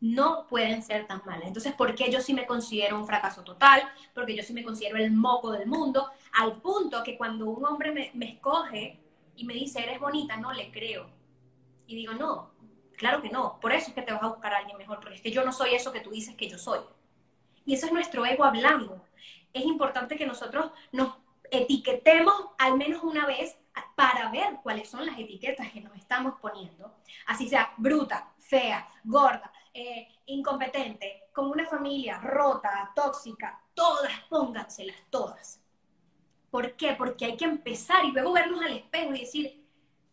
Speaker 1: No pueden ser tan malas. Entonces, ¿por qué yo sí me considero un fracaso total? Porque yo sí me considero el moco del mundo, al punto que cuando un hombre me escoge y me dice, eres bonita, no le creo. Y digo, no, Claro que no, por eso es que te vas a buscar a alguien mejor, porque es que yo no soy eso que tú dices que yo soy. Y eso es nuestro ego hablando. Es importante que nosotros nos etiquetemos al menos una vez para ver cuáles son las etiquetas que nos estamos poniendo. Así sea bruta, fea, gorda, eh, incompetente, con una familia rota, tóxica, todas, pónganselas todas. ¿Por qué? Porque hay que empezar y luego vernos al espejo y decir,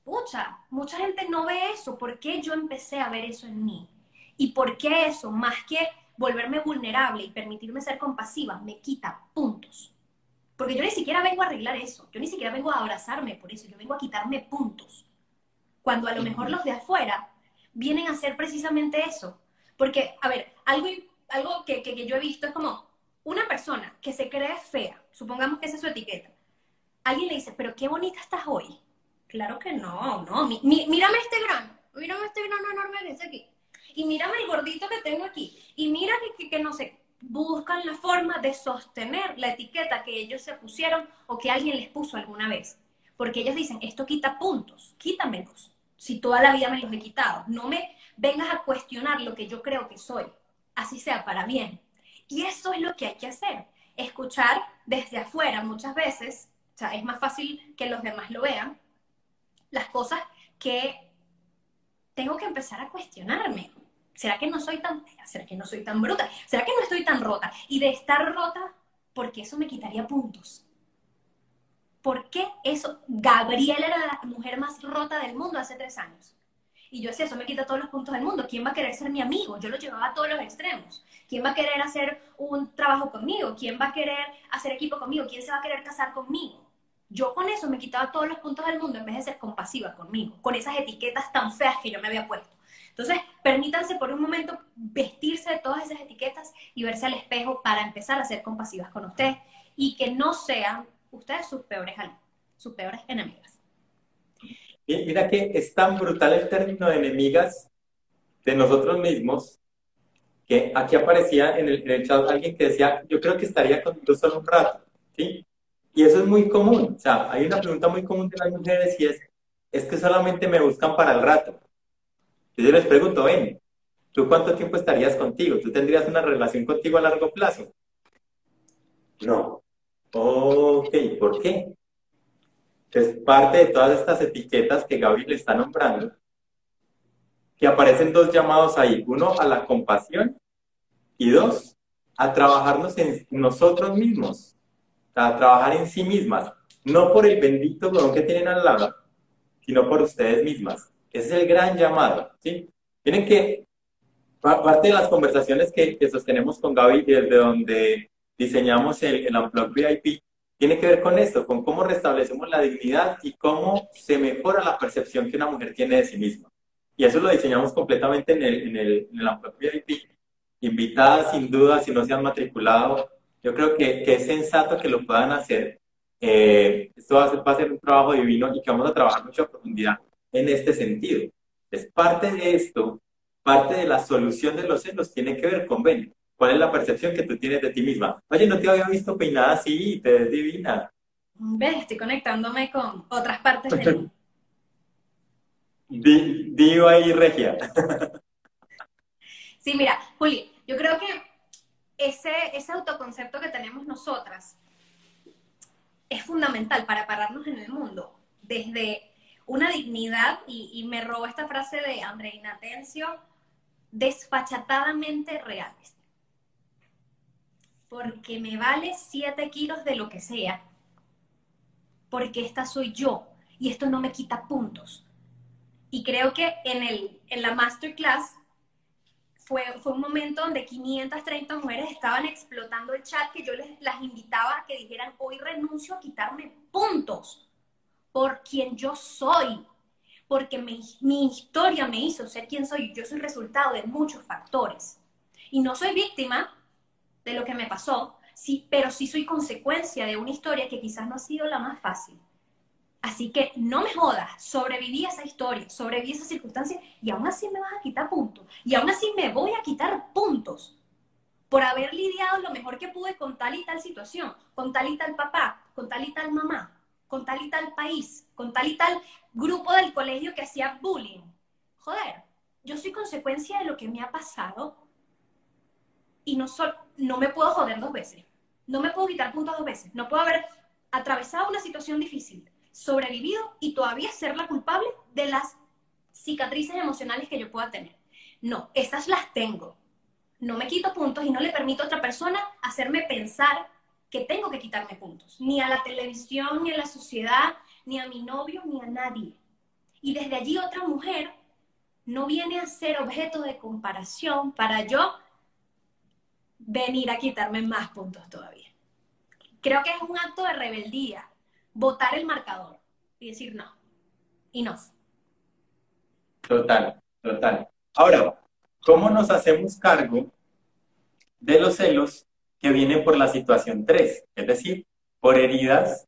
Speaker 1: pucha, mucha gente no ve eso. ¿Por qué yo empecé a ver eso en mí? ¿Y por qué eso, más que volverme vulnerable y permitirme ser compasiva, me quita puntos? Porque yo ni siquiera vengo a arreglar eso. Yo ni siquiera vengo a abrazarme por eso. Yo vengo a quitarme puntos. Cuando a lo mejor los de afuera vienen a hacer precisamente eso. Porque, a ver, algo, algo que, que, que yo he visto es como una persona que se cree fea, supongamos que esa es su etiqueta. Alguien le dice, pero qué bonita estás hoy Claro que no, no. mírame este grano, mírame este grano enorme que está aquí. Y mírame el gordito que tengo aquí. Y mira que, que, no sé, buscan la forma de sostener la etiqueta que ellos se pusieron o que alguien les puso alguna vez. Porque ellos dicen, esto quita puntos, quítamelos. Si toda la vida me los he quitado. No me vengas a cuestionar lo que yo creo que soy. Así sea para bien. Y eso es lo que hay que hacer. Escuchar desde afuera muchas veces. O sea, es más fácil que los demás lo vean las cosas que tengo que empezar a cuestionarme. ¿Será que no soy tan fea? ¿Será que no soy tan bruta? ¿Será que no estoy tan rota? Y de estar rota, porque eso me quitaría puntos. ¿Por qué eso? Gabriela era la mujer más rota del mundo hace tres años. Y yo decía, eso me quita todos los puntos del mundo. ¿Quién va a querer ser mi amigo? Yo lo llevaba a todos los extremos. ¿Quién va a querer hacer un trabajo conmigo? ¿Quién va a querer hacer equipo conmigo? ¿Quién se va a querer casar conmigo? Yo con eso me quitaba todos los puntos del mundo en vez de ser compasiva conmigo, con esas etiquetas tan feas que yo me había puesto. Entonces, permítanse por un momento vestirse de todas esas etiquetas y verse al espejo para empezar a ser compasivas con ustedes y que no sean ustedes sus peores, sus peores enemigas.
Speaker 2: Mira que es tan brutal el término de enemigas de nosotros mismos que aquí aparecía en el, en el chat alguien que decía, yo creo que estaría contigo solo un rato, ¿sí? Y eso es muy común. O sea, hay una pregunta muy común de las mujeres y es, es que solamente me buscan para el rato. Yo les pregunto, ven, ¿tú cuánto tiempo estarías contigo? ¿Tú tendrías una relación contigo a largo plazo? No. Ok, ¿por qué? Es parte de todas estas etiquetas que Gaby le está nombrando, que aparecen dos llamados ahí. Uno, a la compasión y dos, a trabajarnos en nosotros mismos a trabajar en sí mismas, no por el bendito don que tienen al lado, sino por ustedes mismas. Ese es el gran llamado, ¿sí? Tienen que, parte de las conversaciones que, que sostenemos con Gaby desde donde diseñamos el, el Unplug VIP, tiene que ver con esto, con cómo restablecemos la dignidad y cómo se mejora la percepción que una mujer tiene de sí misma. Y eso lo diseñamos completamente en el, en el, en el Unplug VIP. Invitadas, sin duda, si no se han matriculado, yo creo que, que es sensato que lo puedan hacer. Eh, esto va a, ser, va a, ser, un trabajo divino y que vamos a trabajar mucho a profundidad en este sentido. Es parte de esto, parte de la solución de los celos tiene que ver con, ven, ¿cuál es la percepción que tú tienes de ti misma? Oye, no te había visto peinada así, te ves divina.
Speaker 1: Ves, estoy conectándome con otras partes de mí.
Speaker 2: Digo ahí, Regia.
Speaker 1: sí, mira, Juli, yo creo que ese, ese autoconcepto que tenemos nosotras es fundamental para pararnos en el mundo. Desde una dignidad, y, me robo esta frase de Andreina Tencio, desfachatadamente reales. Porque me vale 7 kilos de lo que sea, porque esta soy yo. y esto no me quita puntos. Y creo que en, el, en la masterclass fue, fue un momento donde 530 mujeres estaban explotando el chat que yo les, las invitaba a que dijeran, hoy renuncio a quitarme puntos por quien yo soy, porque mi, mi historia me hizo ser quien soy. Yo soy resultado de muchos factores. Y no soy víctima de lo que me pasó, sí, pero sí soy consecuencia de una historia que quizás no ha sido la más fácil. Así que no me jodas, sobreviví a esa historia, sobreviví a esa circunstancia y aún así me vas a quitar puntos. Y aún así me voy a quitar puntos por haber lidiado lo mejor que pude con tal y tal situación, con tal y tal papá, con tal y tal mamá, con tal y tal país, con tal y tal grupo del colegio que hacía bullying. Joder, yo soy consecuencia de lo que me ha pasado y no, no me puedo joder dos veces. No me puedo quitar puntos dos veces. No puedo haber atravesado una situación difícil, sobrevivido y todavía ser la culpable de las cicatrices emocionales que yo pueda tener. No, esas las tengo. No me quito puntos y no le permito a otra persona hacerme pensar que tengo que quitarme puntos. Ni a la televisión, ni a la sociedad, ni a mi novio, ni a nadie. Y desde allí otra mujer no viene a ser objeto de comparación para yo venir a quitarme más puntos todavía. Creo que es un acto de rebeldía votar el marcador y decir no. Y no.
Speaker 2: Total, total. Ahora, ¿cómo nos hacemos cargo de los celos que vienen por la situación 3? Es decir, por heridas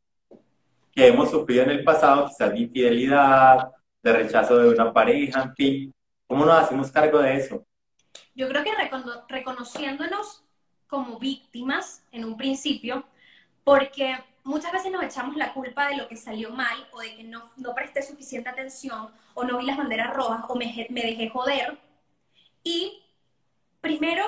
Speaker 2: que hemos sufrido en el pasado, quizás de infidelidad, de rechazo de una pareja, en fin. ¿Cómo nos hacemos cargo de eso?
Speaker 1: Yo creo que reconociéndonos como víctimas en un principio, porque muchas veces nos echamos la culpa de lo que salió mal o de que no, no presté suficiente atención o no vi las banderas rojas o me, me dejé joder. Y primero,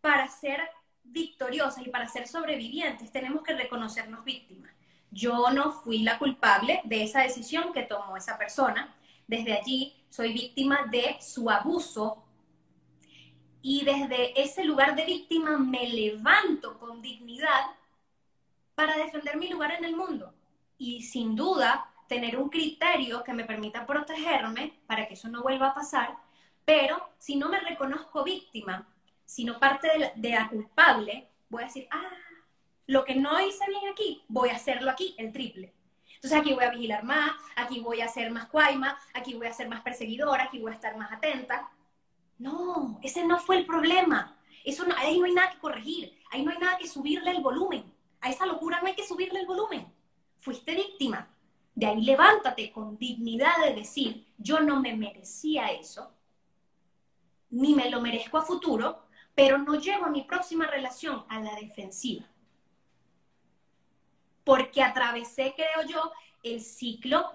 Speaker 1: para ser victoriosas y para ser sobrevivientes, tenemos que reconocernos víctimas. Yo no fui la culpable de esa decisión que tomó esa persona. Desde allí soy víctima de su abuso y desde ese lugar de víctima me levanto con dignidad para defender mi lugar en el mundo. Y sin duda, tener un criterio que me permita protegerme para que eso no vuelva a pasar, pero si no me reconozco víctima, sino parte de la, culpable, voy a decir, ah, lo que no hice bien aquí, voy a hacerlo aquí, el triple. Entonces aquí voy a vigilar más, aquí voy a ser más cuaima, aquí voy a ser más perseguidora, aquí voy a estar más atenta. No, ese no fue el problema. Eso no, ahí no hay nada que corregir, ahí no hay nada que subirle el volumen. A esa locura no hay que subirle el volumen. Fuiste víctima. De ahí levántate con dignidad de decir, yo no me merecía eso, ni me lo merezco a futuro, pero no llevo a mi próxima relación a la defensiva. Porque atravesé, creo yo, el ciclo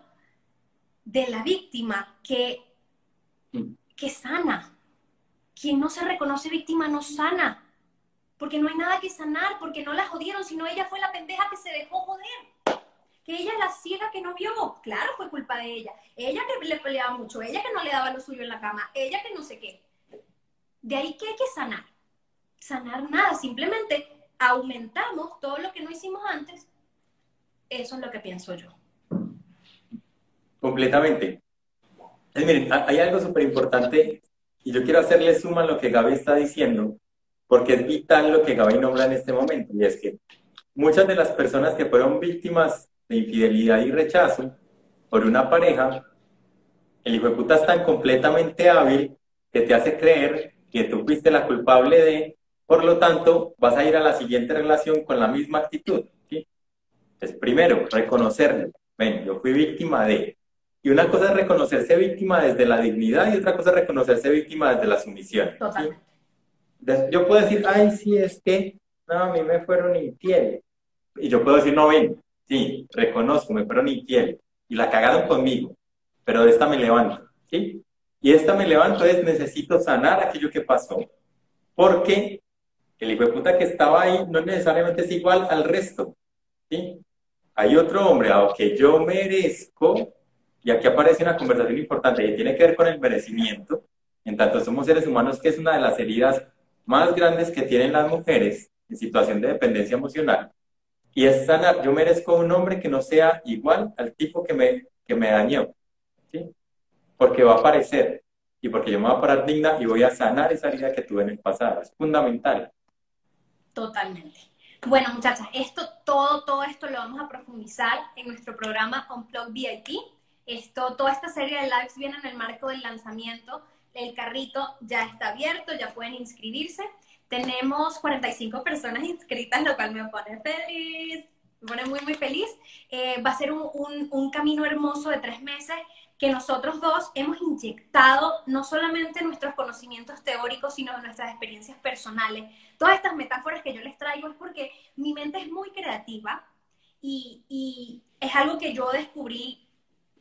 Speaker 1: de la víctima que, que sana. Quien no se reconoce víctima no sana porque no hay nada que sanar, porque no la jodieron, sino ella fue la pendeja que se dejó joder. Que ella es la ciega que no vio, claro, fue culpa de ella. Ella que le peleaba mucho, ella que no le daba lo suyo en la cama, ella que no sé qué. De ahí que hay que sanar. Sanar nada, simplemente aumentamos todo lo que no hicimos antes. Eso es lo que pienso yo.
Speaker 2: Completamente. miren, hay algo súper importante y yo quiero hacerle suma a lo que Gaby está diciendo porque es vital lo que Gaby nombra en este momento, y es que muchas de las personas que fueron víctimas de infidelidad y rechazo por una pareja, el hijo de puta es tan completamente hábil que te hace creer que tú fuiste la culpable de, por lo tanto, vas a ir a la siguiente relación con la misma actitud. ¿sí? Entonces, primero, reconocerlo. Ven, yo fui víctima de. Y una cosa es reconocerse víctima desde la dignidad y otra cosa es reconocerse víctima desde la sumisión.
Speaker 1: Totalmente.
Speaker 2: Yo puedo decir, ay, sí, es que, no, a mí me fueron infieles. Y yo puedo decir, no, ven, sí, reconozco, me fueron infieles. Y la cagaron conmigo, pero de esta me levanto, ¿sí? Y esta me levanto es, necesito sanar aquello que pasó. Porque el hijo de puta que estaba ahí no necesariamente es igual al resto, ¿sí? Hay otro hombre, aunque yo merezco, y aquí aparece una conversación importante que tiene que ver con el merecimiento, en tanto somos seres humanos, que es una de las heridas más grandes que tienen las mujeres en situación de dependencia emocional y es sanar. Yo merezco un hombre que no sea igual al tipo que me, que me dañó, ¿sí? Porque va a aparecer y porque yo me voy a parar digna y voy a sanar esa herida que tuve en el pasado. Es fundamental.
Speaker 1: Totalmente. Bueno, muchachas, esto, todo, todo esto lo vamos a profundizar en nuestro programa Unplug VIP. Esto, toda esta serie de lives viene en el marco del lanzamiento. El carrito ya está abierto, ya pueden inscribirse. Tenemos 45 personas inscritas, lo cual me pone feliz. Me pone muy, muy feliz. Eh, va a ser un, un, un camino hermoso de tres meses que nosotros dos hemos inyectado no solamente nuestros conocimientos teóricos, sino nuestras experiencias personales. Todas estas metáforas que yo les traigo es porque mi mente es muy creativa y, y es algo que yo descubrí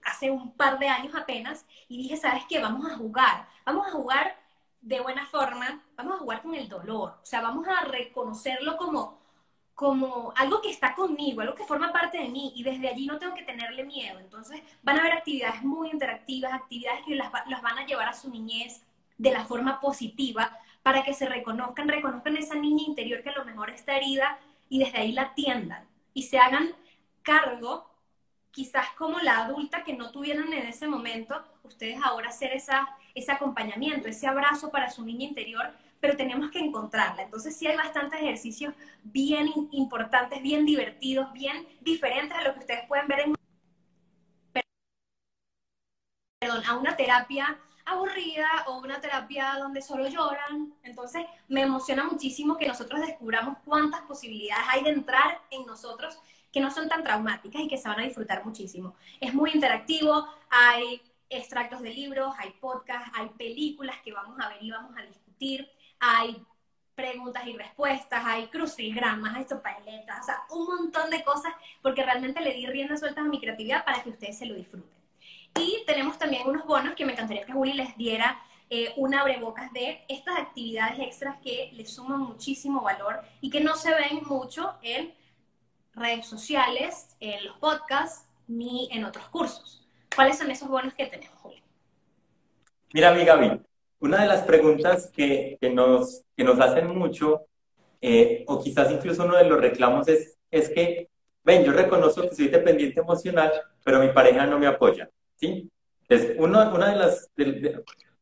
Speaker 1: hace un par de años apenas y dije, ¿sabes qué? Vamos a jugar, vamos a jugar de buena forma, vamos a jugar con el dolor, o sea, vamos a reconocerlo como como algo que está conmigo, algo que forma parte de mí y desde allí no tengo que tenerle miedo. Entonces van a haber actividades muy interactivas, actividades que las, las, van a llevar a su niñez de la forma positiva para que se reconozcan, reconozcan esa niña interior que a lo mejor está herida y desde ahí la atiendan y se hagan cargo, quizás como la adulta que no tuvieron en ese momento, ustedes ahora hacer esa, ese acompañamiento, ese abrazo para su niña interior pero tenemos que encontrarla. Entonces sí hay bastantes ejercicios bien importantes, bien divertidos, bien diferentes a lo que ustedes pueden ver en perdón, a una terapia aburrida o una terapia donde solo lloran. Entonces me emociona muchísimo que nosotros descubramos cuántas posibilidades hay de entrar en nosotros que no son tan traumáticas y que se van a disfrutar muchísimo. Es muy interactivo, hay extractos de libros, hay podcasts, hay películas que vamos a ver y vamos a discutir hay preguntas y respuestas, hay crucigramas, hay sopaletas, o sea, un montón de cosas, porque realmente le di rienda suelta a mi creatividad para que ustedes se lo disfruten. Y tenemos también unos bonos que me encantaría que Juli les diera eh, un abrebocas de estas actividades extras que les suman muchísimo valor y que no se ven mucho en redes sociales, en los podcasts, ni en otros cursos. ¿Cuáles son esos bonos que tenemos, Juli?
Speaker 2: Mira, mi Gaby, una de las preguntas que, que, nos, que nos hacen mucho, eh, o quizás incluso uno de los reclamos es, es que, ven, yo reconozco que soy dependiente emocional, pero mi pareja no me apoya, ¿sí? Entonces, uno, una de las,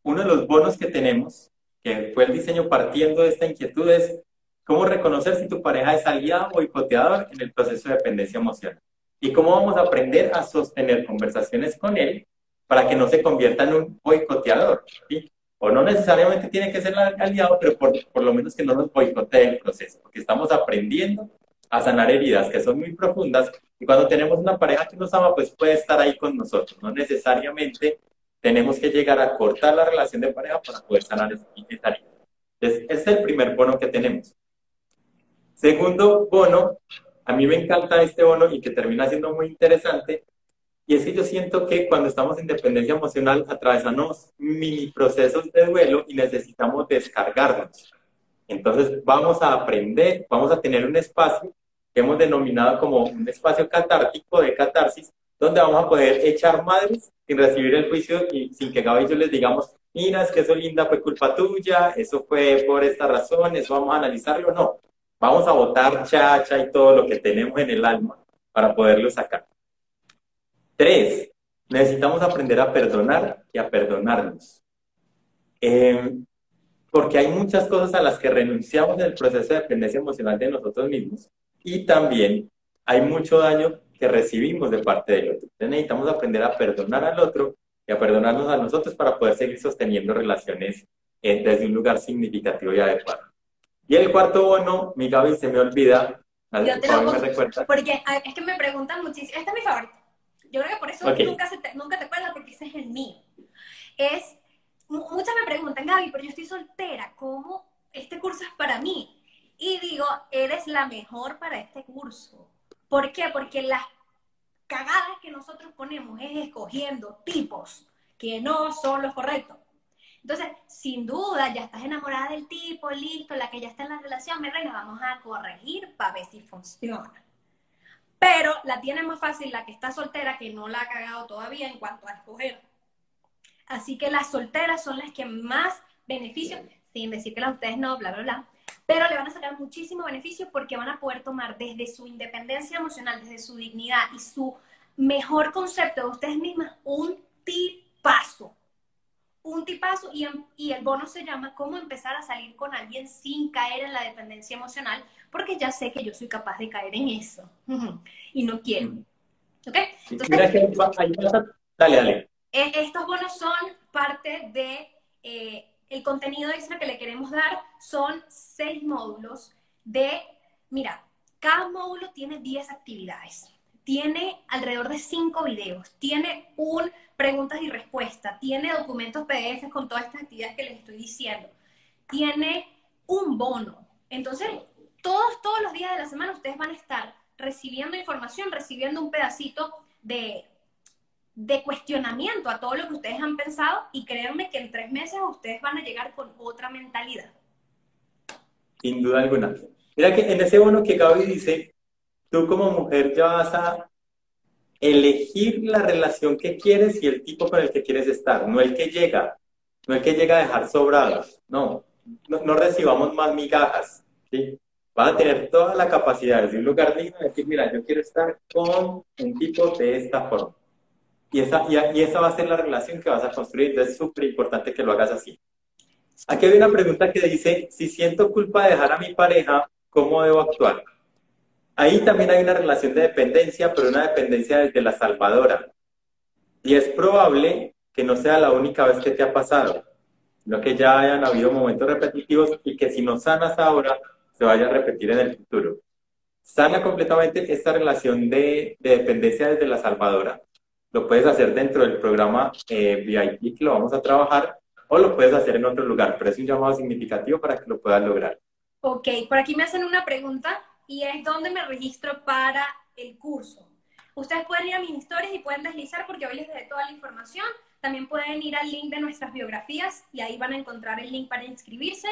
Speaker 2: uno de los bonos que tenemos, que fue el diseño partiendo de esta inquietud, es cómo reconocer si tu pareja es aliado o boicoteador en el proceso de dependencia emocional. Y cómo vamos a aprender a sostener conversaciones con él para que no se convierta en un boicoteador. ¿sí? o no necesariamente tiene que ser aliado, pero por, por lo menos que no nos boicotee el proceso, porque estamos aprendiendo a sanar heridas que son muy profundas y cuando tenemos una pareja que nos ama, pues puede estar ahí con nosotros, no necesariamente tenemos que llegar a cortar la relación de pareja para poder sanar esa herida. Entonces, ese es el primer bono que tenemos. Segundo bono, a mí me encanta este bono y que termina siendo muy interesante, y es que yo siento que cuando estamos en dependencia emocional atravesamos mini procesos de duelo y necesitamos descargarnos. Entonces vamos a aprender, vamos a tener un espacio que hemos denominado como un espacio catártico de catarsis, donde vamos a poder echar madres sin recibir el juicio y sin que Gaby y les digamos, mira, es que eso linda fue culpa tuya, eso fue por esta razón, eso vamos a analizarlo. No, vamos a botar chacha y todo lo que tenemos en el alma para poderlo sacar. Tres, necesitamos aprender a perdonar y a perdonarnos. Eh, porque hay muchas cosas a las que renunciamos en el proceso de dependencia emocional de nosotros mismos y también hay mucho daño que recibimos de parte del otro. Entonces necesitamos aprender a perdonar al otro y a perdonarnos a nosotros para poder seguir sosteniendo relaciones eh, desde un lugar significativo y adecuado. Y el cuarto bono, mi Gaby, se me olvida.
Speaker 1: Yo te lo me porque es que me preguntan muchísimo. Este es mi favorito. Yo creo que por eso nunca, te, nunca te acuerdas porque ese es el mío. Es, muchas me preguntan, Gaby, pero yo estoy soltera, ¿cómo este curso es para mí? Y digo, eres la mejor para este curso. ¿Por qué? Porque las cagadas que nosotros ponemos es escogiendo tipos que no son los correctos. Entonces, sin duda, ya estás enamorada del tipo, listo, la que ya está en la relación, me reina, vamos a corregir para ver si funciona. Pero la tiene más fácil la que está soltera, que no la ha cagado todavía en cuanto a escoger. Así que las solteras son las que más beneficios, sin decir que las ustedes no, bla, bla, bla, pero le van a sacar muchísimo beneficio porque van a poder tomar desde su independencia emocional, desde su dignidad y su mejor concepto de ustedes mismas, un tipazo. Un tipazo y, y el bono se llama cómo empezar a salir con alguien sin caer en la dependencia emocional, porque ya sé que yo soy capaz de caer en eso y no quiero. ¿Ok?
Speaker 2: Entonces, que Dale, dale.
Speaker 1: E, estos bonos son parte de eh, el contenido extra que le queremos dar. Son seis módulos de, mira, cada módulo tiene 10 actividades tiene alrededor de cinco videos, tiene un preguntas y respuestas, tiene documentos PDF con todas estas actividades que les estoy diciendo, tiene un bono. Entonces, todos, todos los días de la semana ustedes van a estar recibiendo información, recibiendo un pedacito de, de cuestionamiento a todo lo que ustedes han pensado y créanme que en tres meses ustedes van a llegar con otra mentalidad.
Speaker 2: Sin duda alguna. Mira que en ese bono que Gaby dice, tú como mujer ya vas a elegir la relación que quieres y el tipo con el que quieres estar, no el que llega, no el que llega a dejar sobrados, no, no, recibamos más migajas, ¿sí? Vas a tener toda la capacidad de un lugar digno de decir, mira, yo quiero estar con un tipo de esta forma. Y esa, y, esa va a ser la relación que vas a construir, entonces es súper importante que lo hagas así. Aquí hay una pregunta que dice, si siento culpa de dejar a mi pareja, ¿cómo debo actuar? Ahí también hay una relación de dependencia, pero una dependencia desde la salvadora. Y es probable que no sea la única vez que te ha pasado, sino que ya hayan habido momentos repetitivos y que si no sanas ahora, se vaya a repetir en el futuro. Sana completamente esta relación de, dependencia desde la salvadora. Lo puedes hacer dentro del programa eh, VIP lo vamos a trabajar o lo puedes hacer en otro lugar, pero es un llamado significativo para que lo puedas lograr.
Speaker 1: Ok, por aquí me hacen una pregunta y es donde me registro para el curso. Ustedes pueden ir a mis historias y pueden deslizar porque hoy les dejé toda la información. También pueden ir al link de nuestras biografías y ahí van a encontrar el link para inscribirse.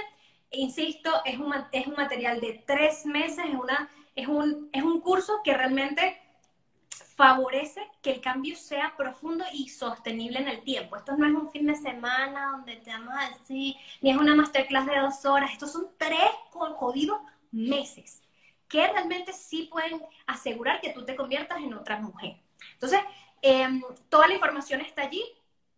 Speaker 1: E insisto, es un, es un material de tres meses, es, una, es, un, es un curso que realmente favorece que el cambio sea profundo y sostenible en el tiempo. Esto no es un fin de semana donde te vamos a decir, ni es una masterclass de dos horas, estos son tres jodidos meses que realmente sí pueden asegurar que tú te conviertas en otra mujer. Entonces, em, toda la información está allí.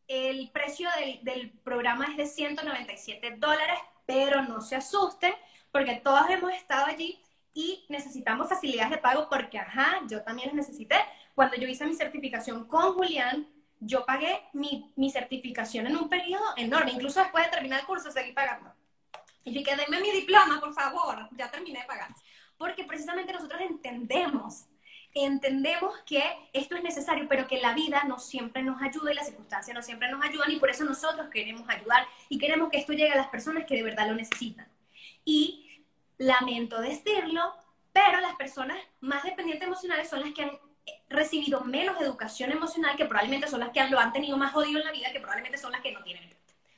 Speaker 1: El precio del, del, programa es de 197 dólares, pero no se asusten porque todos hemos estado allí y necesitamos facilidades de pago porque, ajá, yo también las necesité. Cuando yo hice mi certificación con Julián, yo pagué mi, mi certificación en un periodo enorme. Incluso después de terminar el curso, seguí pagando. Y dije, denme mi diploma, por favor. Ya terminé de pagar porque precisamente nosotros entendemos, entendemos que esto es necesario, pero que la vida no siempre nos ayuda y las circunstancias no siempre nos ayudan y por eso nosotros queremos ayudar y queremos que esto llegue a las personas que de verdad lo necesitan. Y lamento decirlo, pero las personas más dependientes emocionales son las que han recibido menos educación emocional, que probablemente son las que lo han tenido más jodido en la vida, que probablemente son las que no tienen.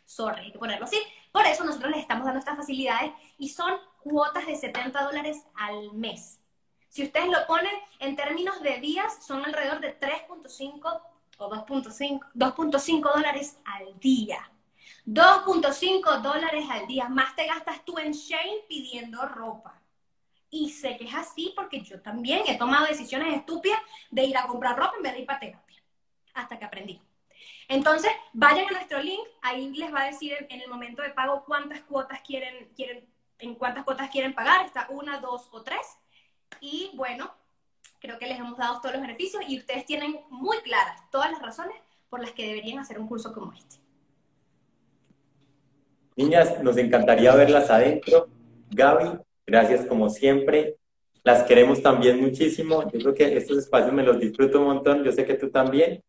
Speaker 1: Sorry, hay que ponerlo así. Por eso nosotros les estamos dando estas facilidades y son cuotas de 70 dólares al mes. Si ustedes lo ponen en términos de días, son alrededor de 3.5 o 2.5 2.5 dólares al día. 2.5 dólares al día. Más te gastas tú en Shane pidiendo ropa. Y sé que es así porque yo también he tomado decisiones estúpidas de ir a comprar ropa en vez de ir para terapia. Hasta que aprendí. Entonces, vayan a nuestro link, ahí les va a decir en, el momento de pago cuántas cuotas quieren, quieren en cuántas cuotas quieren pagar, está una, dos o tres. Y bueno, creo que les hemos dado todos los beneficios y ustedes tienen muy claras todas las razones por las que deberían hacer un curso como este.
Speaker 2: Niñas, nos encantaría verlas adentro. Gaby, gracias como siempre. Las queremos también muchísimo. Yo creo que estos espacios me los disfruto un montón. Yo sé que tú también.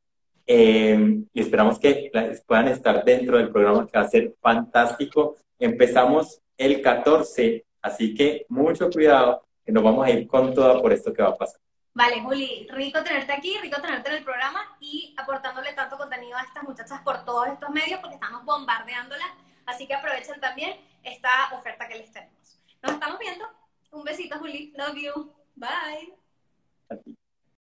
Speaker 2: Eh, y esperamos que puedan estar dentro del programa que va a ser fantástico. Empezamos el 14. Así que mucho cuidado, que nos vamos a ir con toda por esto que va a pasar.
Speaker 1: Vale, Juli, rico tenerte aquí, rico tenerte en el programa y aportándole tanto contenido a estas muchachas por todos estos medios porque estamos bombardeándolas. Así que aprovechen también esta oferta que les tenemos. Nos estamos viendo. Un besito, Juli. Love you. Bye.